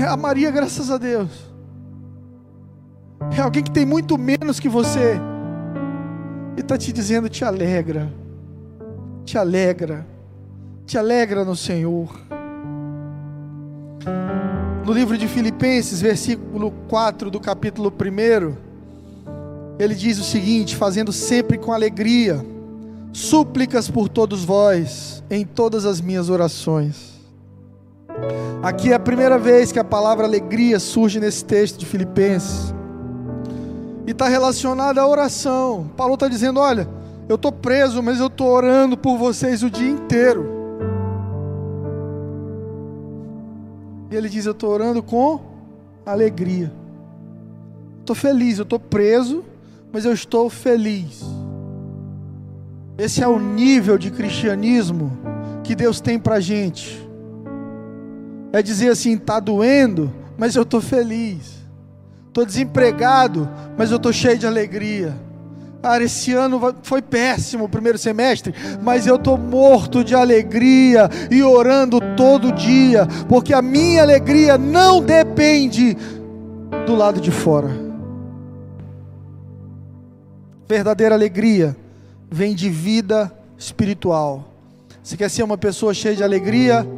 É a Maria, graças a Deus. É alguém que tem muito menos que você. E está te dizendo: te alegra te alegra, te alegra no Senhor. No livro de Filipenses, versículo 4 do capítulo 1, ele diz o seguinte: fazendo sempre com alegria, súplicas por todos vós, em todas as minhas orações. Aqui é a primeira vez que a palavra alegria surge nesse texto de Filipenses. E está relacionada à oração. Paulo está dizendo: olha, eu estou preso, mas eu estou orando por vocês o dia inteiro. E ele diz: Eu estou orando com alegria. Estou feliz, eu estou preso, mas eu estou feliz. Esse é o nível de cristianismo que Deus tem para gente. É dizer assim: está doendo, mas eu estou feliz. Estou desempregado, mas eu estou cheio de alegria. Cara, esse ano foi péssimo o primeiro semestre, mas eu estou morto de alegria e orando todo dia, porque a minha alegria não depende do lado de fora. Verdadeira alegria vem de vida espiritual. Você quer ser uma pessoa cheia de alegria?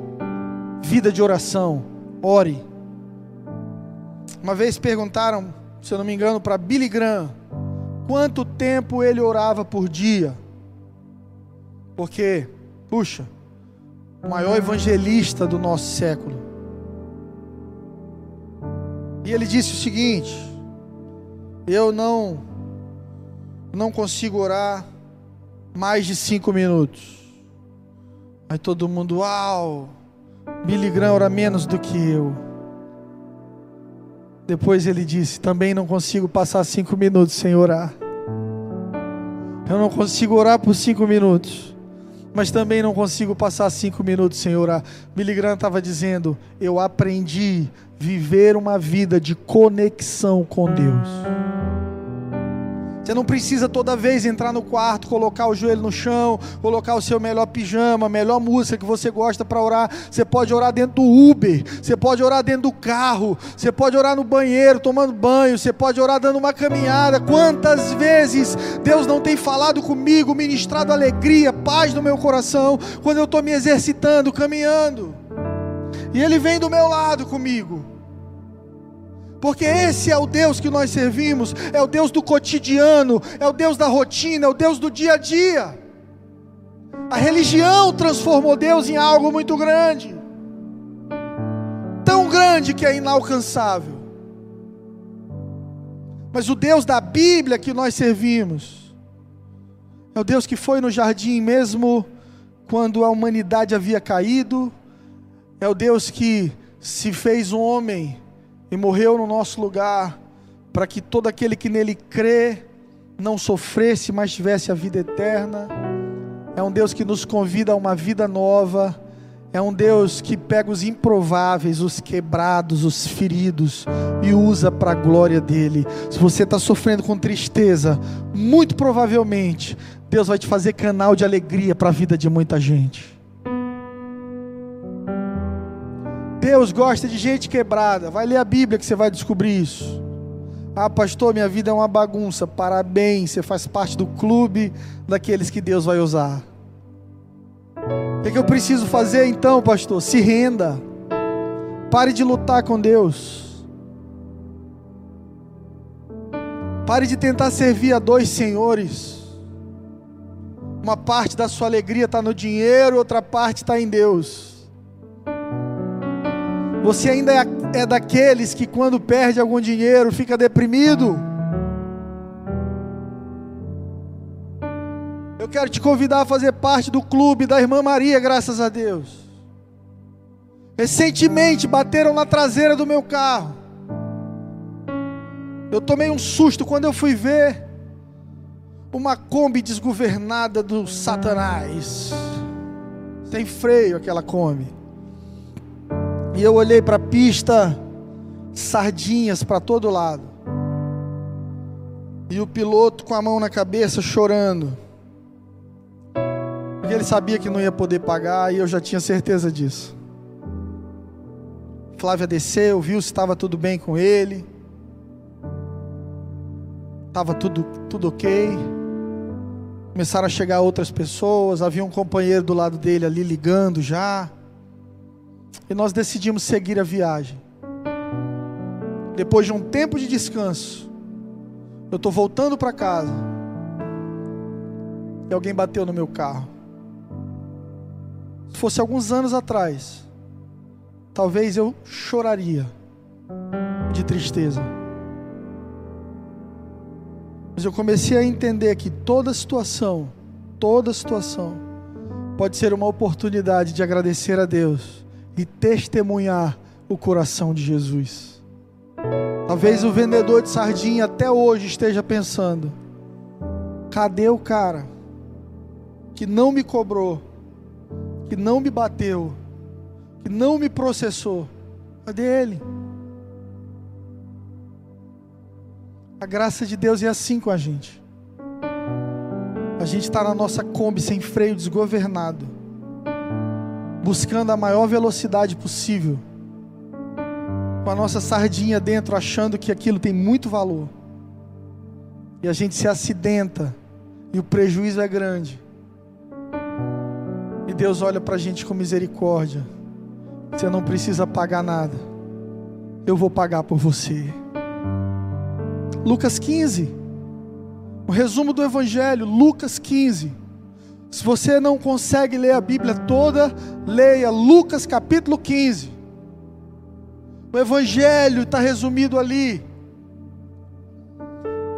Vida de oração, ore. Uma vez perguntaram, se eu não me engano, para Billy Graham quanto tempo ele orava por dia. Porque, puxa, o maior evangelista do nosso século. E ele disse o seguinte: Eu não, não consigo orar mais de cinco minutos. Aí todo mundo, uau, Billy Graham ora menos do que eu. Depois ele disse: Também não consigo passar cinco minutos sem orar. Eu não consigo orar por cinco minutos, mas também não consigo passar cinco minutos sem orar. Billy Graham estava dizendo: Eu aprendi viver uma vida de conexão com Deus. Você não precisa toda vez entrar no quarto, colocar o joelho no chão, colocar o seu melhor pijama, melhor música que você gosta para orar. Você pode orar dentro do Uber, você pode orar dentro do carro, você pode orar no banheiro, tomando banho, você pode orar dando uma caminhada. Quantas vezes Deus não tem falado comigo, ministrado alegria, paz no meu coração, quando eu estou me exercitando, caminhando. E Ele vem do meu lado comigo. Porque esse é o Deus que nós servimos, é o Deus do cotidiano, é o Deus da rotina, é o Deus do dia a dia. A religião transformou Deus em algo muito grande, tão grande que é inalcançável. Mas o Deus da Bíblia que nós servimos, é o Deus que foi no jardim mesmo quando a humanidade havia caído, é o Deus que se fez um homem e morreu no nosso lugar, para que todo aquele que nele crê não sofresse, mas tivesse a vida eterna. É um Deus que nos convida a uma vida nova. É um Deus que pega os improváveis, os quebrados, os feridos e usa para a glória dele. Se você está sofrendo com tristeza, muito provavelmente Deus vai te fazer canal de alegria para a vida de muita gente. Deus gosta de gente quebrada. Vai ler a Bíblia que você vai descobrir isso. Ah, pastor, minha vida é uma bagunça. Parabéns, você faz parte do clube daqueles que Deus vai usar. O que, é que eu preciso fazer então, pastor? Se renda. Pare de lutar com Deus. Pare de tentar servir a dois senhores. Uma parte da sua alegria está no dinheiro, outra parte está em Deus. Você ainda é, é daqueles que, quando perde algum dinheiro, fica deprimido? Eu quero te convidar a fazer parte do clube da Irmã Maria, graças a Deus. Recentemente bateram na traseira do meu carro. Eu tomei um susto quando eu fui ver uma Kombi desgovernada do Satanás. Sem freio aquela Kombi. E eu olhei para a pista, sardinhas para todo lado. E o piloto com a mão na cabeça chorando. Porque ele sabia que não ia poder pagar e eu já tinha certeza disso. Flávia desceu, viu se estava tudo bem com ele. Estava tudo, tudo ok. Começaram a chegar outras pessoas. Havia um companheiro do lado dele ali ligando já. E nós decidimos seguir a viagem. Depois de um tempo de descanso, eu estou voltando para casa. E alguém bateu no meu carro. Se fosse alguns anos atrás, talvez eu choraria de tristeza. Mas eu comecei a entender que toda situação, toda situação, pode ser uma oportunidade de agradecer a Deus e testemunhar o coração de Jesus. Talvez o vendedor de sardinha até hoje esteja pensando: cadê o cara que não me cobrou, que não me bateu, que não me processou? Cadê ele? A graça de Deus é assim com a gente. A gente está na nossa Kombi sem freio desgovernado buscando a maior velocidade possível, com a nossa sardinha dentro, achando que aquilo tem muito valor, e a gente se acidenta, e o prejuízo é grande, e Deus olha para a gente com misericórdia, você não precisa pagar nada, eu vou pagar por você. Lucas 15, o resumo do Evangelho, Lucas 15. Se você não consegue ler a Bíblia toda, leia Lucas capítulo 15. O Evangelho está resumido ali.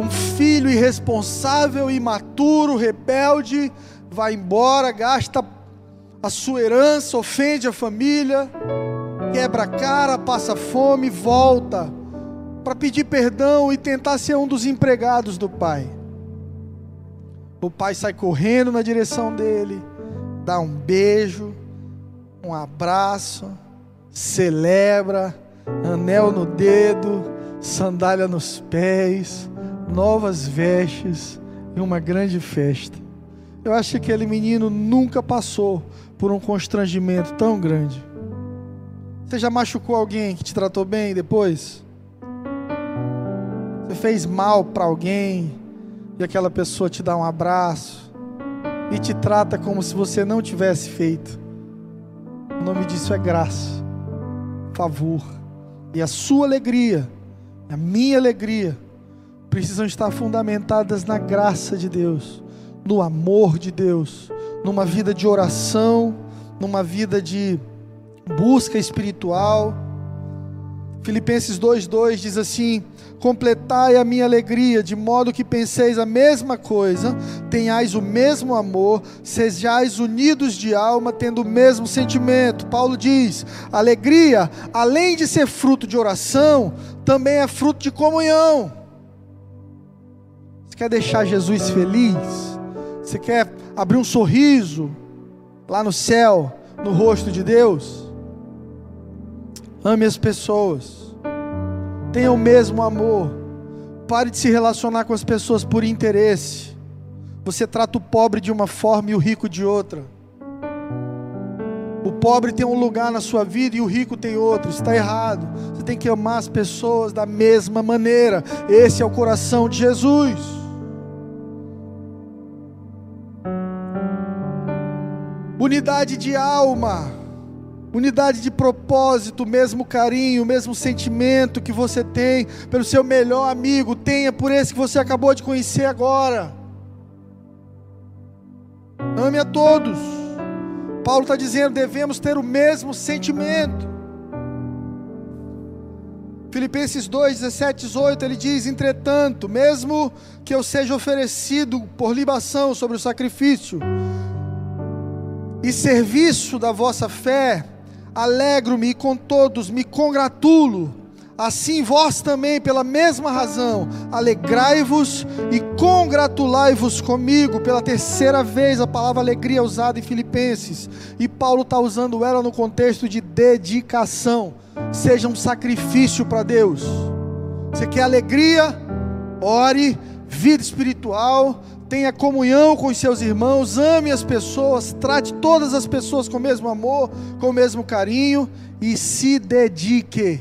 Um filho irresponsável, imaturo, rebelde, vai embora, gasta a sua herança, ofende a família, quebra a cara, passa fome, volta para pedir perdão e tentar ser um dos empregados do pai. O pai sai correndo na direção dele, dá um beijo, um abraço, celebra, anel no dedo, sandália nos pés, novas vestes e uma grande festa. Eu acho que aquele menino nunca passou por um constrangimento tão grande. Você já machucou alguém que te tratou bem depois? Você fez mal para alguém? E aquela pessoa te dá um abraço e te trata como se você não tivesse feito. O nome disso é graça, favor. E a sua alegria, a minha alegria, precisam estar fundamentadas na graça de Deus, no amor de Deus, numa vida de oração, numa vida de busca espiritual. Filipenses 2:2 diz assim: completai a minha alegria, de modo que penseis a mesma coisa, tenhais o mesmo amor, sejais unidos de alma, tendo o mesmo sentimento. Paulo diz: alegria, além de ser fruto de oração, também é fruto de comunhão. Você quer deixar Jesus feliz? Você quer abrir um sorriso lá no céu, no rosto de Deus? Ame as pessoas tenha o mesmo amor. Pare de se relacionar com as pessoas por interesse. Você trata o pobre de uma forma e o rico de outra. O pobre tem um lugar na sua vida e o rico tem outro. Está errado. Você tem que amar as pessoas da mesma maneira. Esse é o coração de Jesus. Unidade de alma unidade de propósito, o mesmo carinho, o mesmo sentimento que você tem pelo seu melhor amigo, tenha por esse que você acabou de conhecer agora. Ame a todos. Paulo está dizendo, devemos ter o mesmo sentimento. Filipenses 2, 17, 18, ele diz: Entretanto, mesmo que eu seja oferecido por libação sobre o sacrifício e serviço da vossa fé, alegro-me com todos me congratulo. Assim vós também, pela mesma razão, alegrai-vos e congratulai-vos comigo. Pela terceira vez, a palavra alegria é usada em Filipenses. E Paulo está usando ela no contexto de dedicação. Seja um sacrifício para Deus. Você quer alegria? Ore, vida espiritual, tenha comunhão com os seus irmãos, ame as pessoas, trate todas as pessoas com o mesmo amor, com o mesmo carinho e se dedique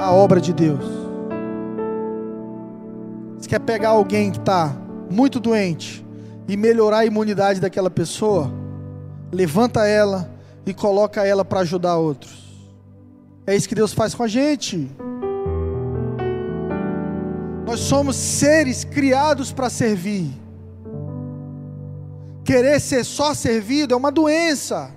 à obra de Deus. Você quer pegar alguém que está muito doente e melhorar a imunidade daquela pessoa? Levanta ela e coloca ela para ajudar outros. É isso que Deus faz com a gente. Nós somos seres criados para servir. Querer ser só servido é uma doença.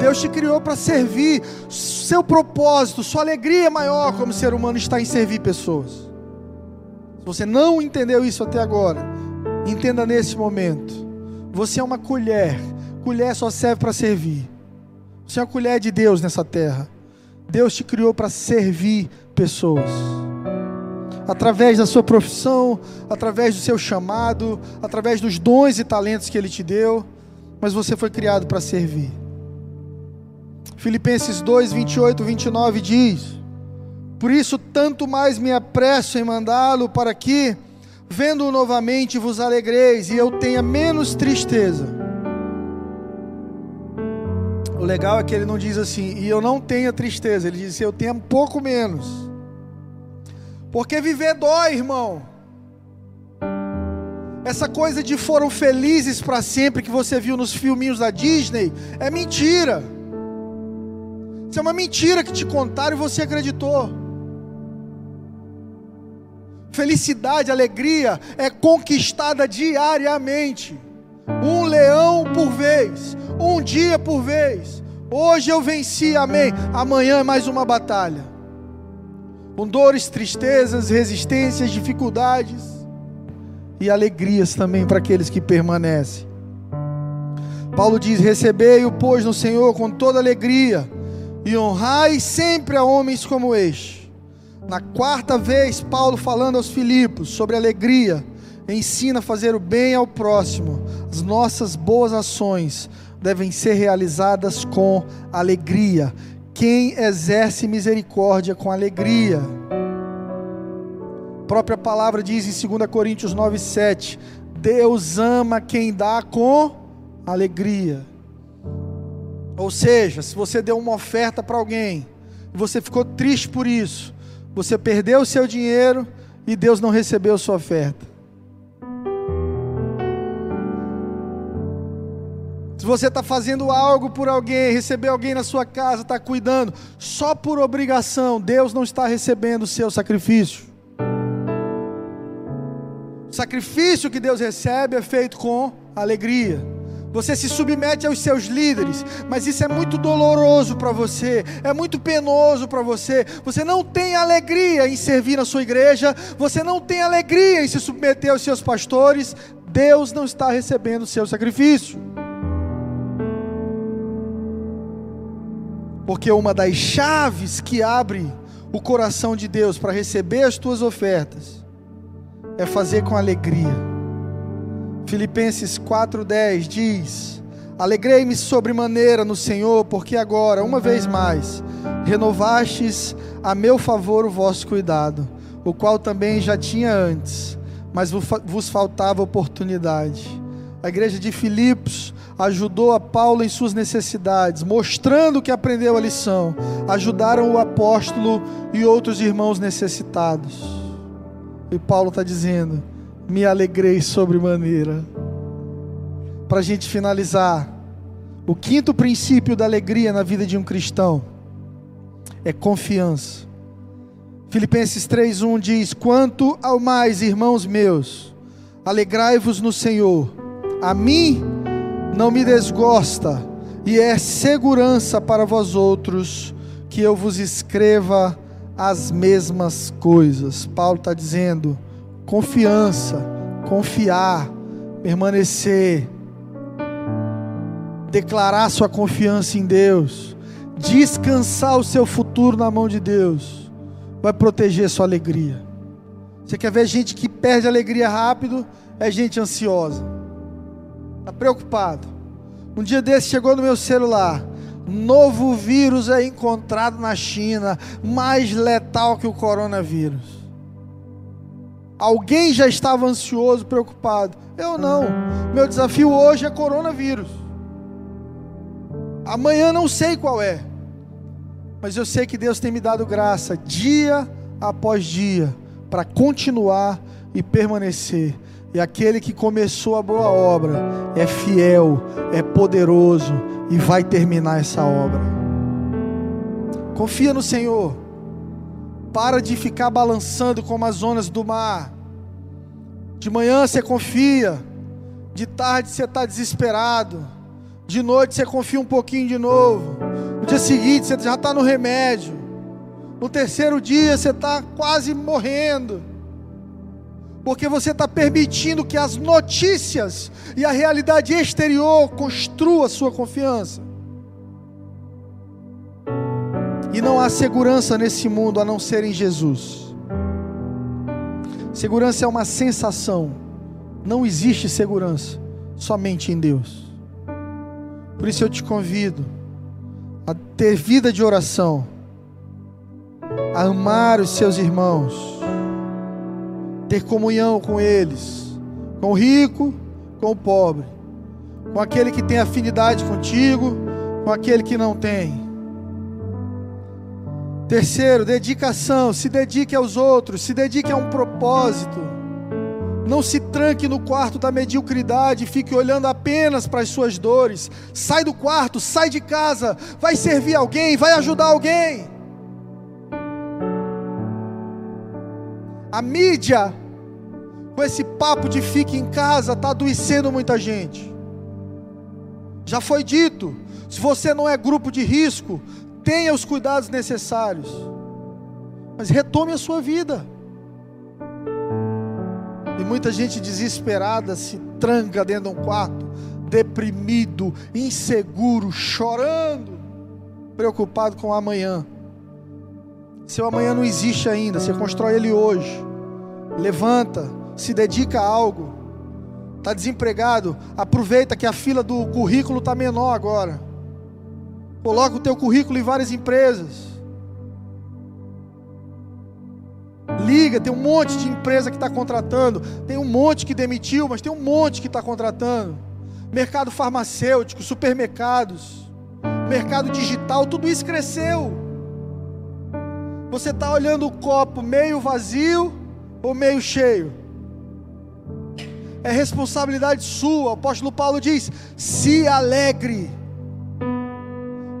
Deus te criou para servir. Seu propósito, sua alegria é maior como ser humano está em servir pessoas. Se você não entendeu isso até agora, entenda nesse momento. Você é uma colher. Colher só serve para servir. Você é uma colher de Deus nessa terra. Deus te criou para servir pessoas. Através da sua profissão, através do seu chamado, através dos dons e talentos que Ele te deu, mas você foi criado para servir. Filipenses 2, 28, 29 diz: Por isso, tanto mais me apresso em mandá-lo para que, vendo-o novamente, vos alegreis e eu tenha menos tristeza o legal é que ele não diz assim, e eu não tenha tristeza, ele diz assim, eu tenho um pouco menos. Porque viver dói, irmão. Essa coisa de foram felizes para sempre que você viu nos filminhos da Disney é mentira. Isso é uma mentira que te contaram e você acreditou. Felicidade, alegria é conquistada diariamente, um leão por vez, um dia por vez. Hoje eu venci, amém. Amanhã é mais uma batalha. Com dores, tristezas, resistências, dificuldades e alegrias também para aqueles que permanecem. Paulo diz: Recebei-o, pois, no Senhor com toda alegria, e honrai sempre a homens como este. Na quarta vez, Paulo falando aos Filipos sobre alegria, ensina a fazer o bem ao próximo, as nossas boas ações devem ser realizadas com alegria. Quem exerce misericórdia com alegria. A própria palavra diz em 2 Coríntios 9:7, Deus ama quem dá com alegria. Ou seja, se você deu uma oferta para alguém, você ficou triste por isso, você perdeu o seu dinheiro e Deus não recebeu sua oferta. Você está fazendo algo por alguém, receber alguém na sua casa, está cuidando, só por obrigação, Deus não está recebendo o seu sacrifício. O sacrifício que Deus recebe é feito com alegria. Você se submete aos seus líderes, mas isso é muito doloroso para você, é muito penoso para você. Você não tem alegria em servir na sua igreja, você não tem alegria em se submeter aos seus pastores. Deus não está recebendo o seu sacrifício. Porque uma das chaves que abre o coração de Deus para receber as tuas ofertas é fazer com alegria. Filipenses 4:10 diz: Alegrei-me sobremaneira no Senhor, porque agora, uma vez mais, renovastes a meu favor o vosso cuidado, o qual também já tinha antes, mas vos faltava oportunidade. A igreja de Filipos ajudou a Paulo em suas necessidades, mostrando que aprendeu a lição. Ajudaram o apóstolo e outros irmãos necessitados. E Paulo está dizendo: Me alegrei sobremaneira. Para a gente finalizar, o quinto princípio da alegria na vida de um cristão é confiança. Filipenses 3:1 diz: Quanto ao mais, irmãos meus, alegrai-vos no Senhor. A mim não me desgosta, e é segurança para vós outros que eu vos escreva as mesmas coisas. Paulo está dizendo: confiança, confiar, permanecer, declarar sua confiança em Deus, descansar o seu futuro na mão de Deus, vai proteger sua alegria. Você quer ver gente que perde alegria rápido? É gente ansiosa Está preocupado. Um dia desse chegou no meu celular. Novo vírus é encontrado na China, mais letal que o coronavírus. Alguém já estava ansioso, preocupado. Eu não. Meu desafio hoje é coronavírus. Amanhã não sei qual é. Mas eu sei que Deus tem me dado graça dia após dia para continuar e permanecer e aquele que começou a boa obra é fiel, é poderoso e vai terminar essa obra. Confia no Senhor. Para de ficar balançando como as ondas do mar. De manhã você confia, de tarde você está desesperado, de noite você confia um pouquinho de novo, no dia seguinte você já está no remédio, no terceiro dia você está quase morrendo, porque você está permitindo que as notícias e a realidade exterior construam a sua confiança. E não há segurança nesse mundo a não ser em Jesus. Segurança é uma sensação. Não existe segurança somente em Deus. Por isso eu te convido a ter vida de oração, a amar os seus irmãos, ter comunhão com eles, com o rico, com o pobre, com aquele que tem afinidade contigo, com aquele que não tem. Terceiro, dedicação. Se dedique aos outros, se dedique a um propósito. Não se tranque no quarto da mediocridade, fique olhando apenas para as suas dores. Sai do quarto, sai de casa, vai servir alguém, vai ajudar alguém. A mídia, com esse papo de fique em casa, está adoecendo muita gente. Já foi dito: se você não é grupo de risco, tenha os cuidados necessários, mas retome a sua vida. E muita gente desesperada se tranca dentro de um quarto, deprimido, inseguro, chorando, preocupado com o amanhã. Seu amanhã não existe ainda, você constrói ele hoje. Levanta, se dedica a algo. Está desempregado, aproveita que a fila do currículo está menor agora. Coloca o teu currículo em várias empresas. Liga, tem um monte de empresa que está contratando, tem um monte que demitiu, mas tem um monte que está contratando. Mercado farmacêutico, supermercados, mercado digital, tudo isso cresceu. Você está olhando o copo meio vazio ou meio cheio? É responsabilidade sua. O apóstolo Paulo diz: se alegre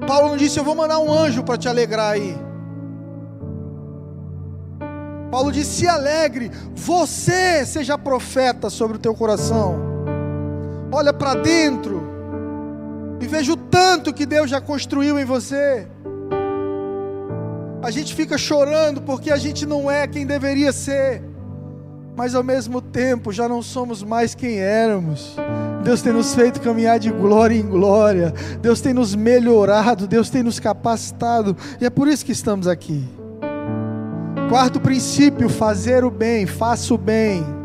Paulo não disse, eu vou mandar um anjo para te alegrar aí. Paulo disse, se alegre, você seja profeta sobre o teu coração. Olha para dentro e veja o tanto que Deus já construiu em você. A gente fica chorando porque a gente não é quem deveria ser, mas ao mesmo tempo já não somos mais quem éramos. Deus tem nos feito caminhar de glória em glória. Deus tem nos melhorado, Deus tem nos capacitado, e é por isso que estamos aqui. Quarto princípio: fazer o bem, faça o bem.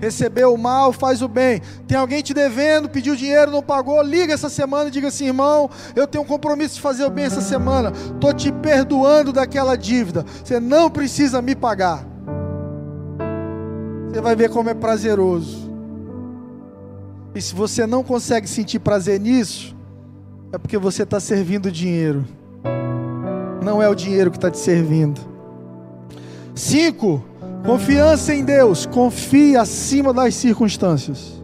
Receber o mal, faz o bem. Tem alguém te devendo, pediu dinheiro, não pagou, liga essa semana e diga assim: irmão, eu tenho um compromisso de fazer o bem essa semana. Estou te perdoando daquela dívida. Você não precisa me pagar. Você vai ver como é prazeroso. E se você não consegue sentir prazer nisso, é porque você está servindo dinheiro. Não é o dinheiro que está te servindo. Cinco, confiança em Deus. Confie acima das circunstâncias.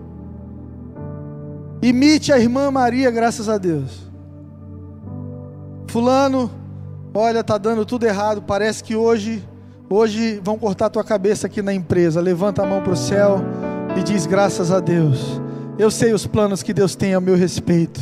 Imite a irmã Maria, graças a Deus. Fulano, olha, tá dando tudo errado. Parece que hoje, hoje vão cortar tua cabeça aqui na empresa. Levanta a mão para o céu e diz graças a Deus. Eu sei os planos que Deus tem a meu respeito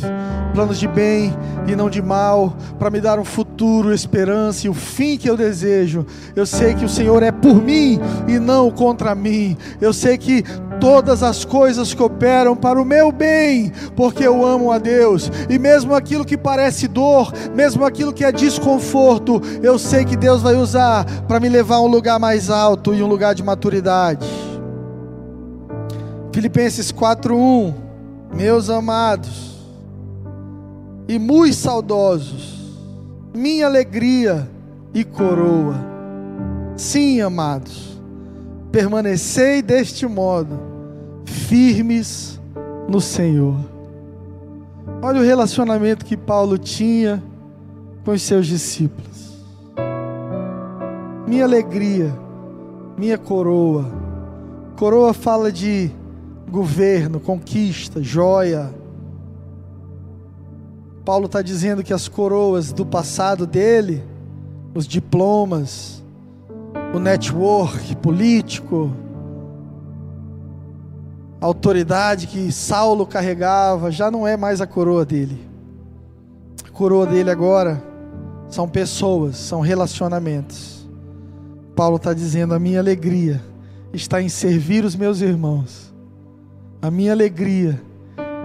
planos de bem e não de mal, para me dar um futuro, esperança e o fim que eu desejo. Eu sei que o Senhor é por mim e não contra mim. Eu sei que todas as coisas cooperam para o meu bem, porque eu amo a Deus. E mesmo aquilo que parece dor, mesmo aquilo que é desconforto, eu sei que Deus vai usar para me levar a um lugar mais alto e um lugar de maturidade. Filipenses 4:1 Meus amados e muito saudosos, minha alegria e coroa. Sim, amados, permanecei deste modo, firmes no Senhor. Olha o relacionamento que Paulo tinha com os seus discípulos. Minha alegria, minha coroa. Coroa fala de governo, conquista, joia. Paulo está dizendo que as coroas do passado dele os diplomas, o network político, a autoridade que Saulo carregava, já não é mais a coroa dele. A coroa dele agora são pessoas, são relacionamentos. Paulo está dizendo: a minha alegria está em servir os meus irmãos, a minha alegria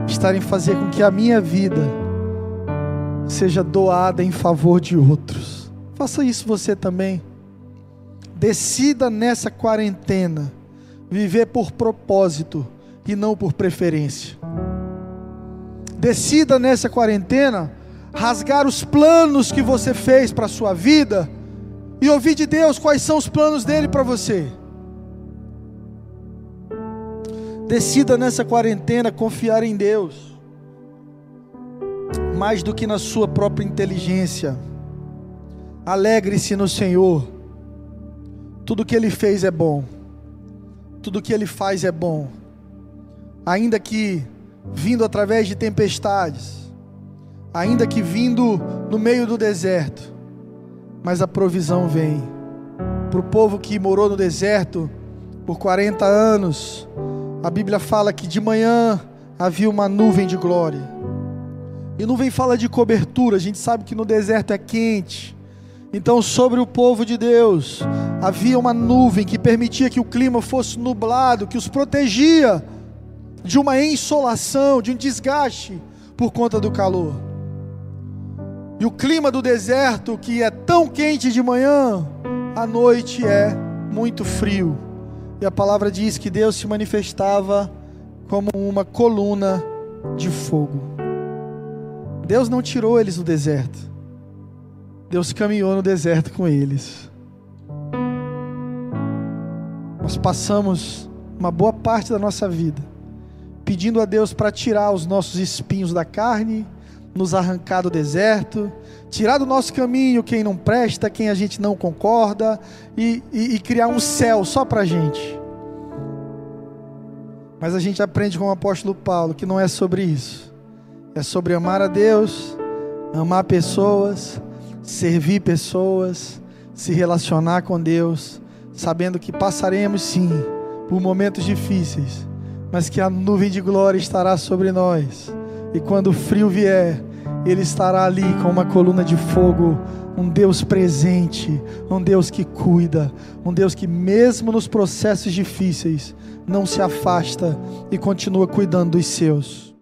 está em fazer com que a minha vida seja doada em favor de outros. Faça isso você também. Decida nessa quarentena viver por propósito e não por preferência. Decida nessa quarentena rasgar os planos que você fez para a sua vida e ouvir de Deus quais são os planos dele para você. Decida nessa quarentena confiar em Deus, mais do que na sua própria inteligência. Alegre-se no Senhor. Tudo que Ele fez é bom, tudo que Ele faz é bom ainda que vindo através de tempestades, ainda que vindo no meio do deserto, mas a provisão vem. Para o povo que morou no deserto por 40 anos, a Bíblia fala que de manhã havia uma nuvem de glória. E nuvem fala de cobertura, a gente sabe que no deserto é quente. Então, sobre o povo de Deus, havia uma nuvem que permitia que o clima fosse nublado, que os protegia de uma insolação, de um desgaste por conta do calor. E o clima do deserto, que é tão quente de manhã, à noite é muito frio. E a palavra diz que Deus se manifestava como uma coluna de fogo. Deus não tirou eles do deserto. Deus caminhou no deserto com eles. Nós passamos uma boa parte da nossa vida pedindo a Deus para tirar os nossos espinhos da carne, nos arrancar do deserto, tirar do nosso caminho quem não presta, quem a gente não concorda e, e, e criar um céu só para a gente. Mas a gente aprende com o apóstolo Paulo que não é sobre isso, é sobre amar a Deus, amar pessoas, servir pessoas, se relacionar com Deus, sabendo que passaremos sim por momentos difíceis mas que a nuvem de glória estará sobre nós. E quando o frio vier, Ele estará ali com uma coluna de fogo, um Deus presente, um Deus que cuida, um Deus que, mesmo nos processos difíceis, não se afasta e continua cuidando dos seus.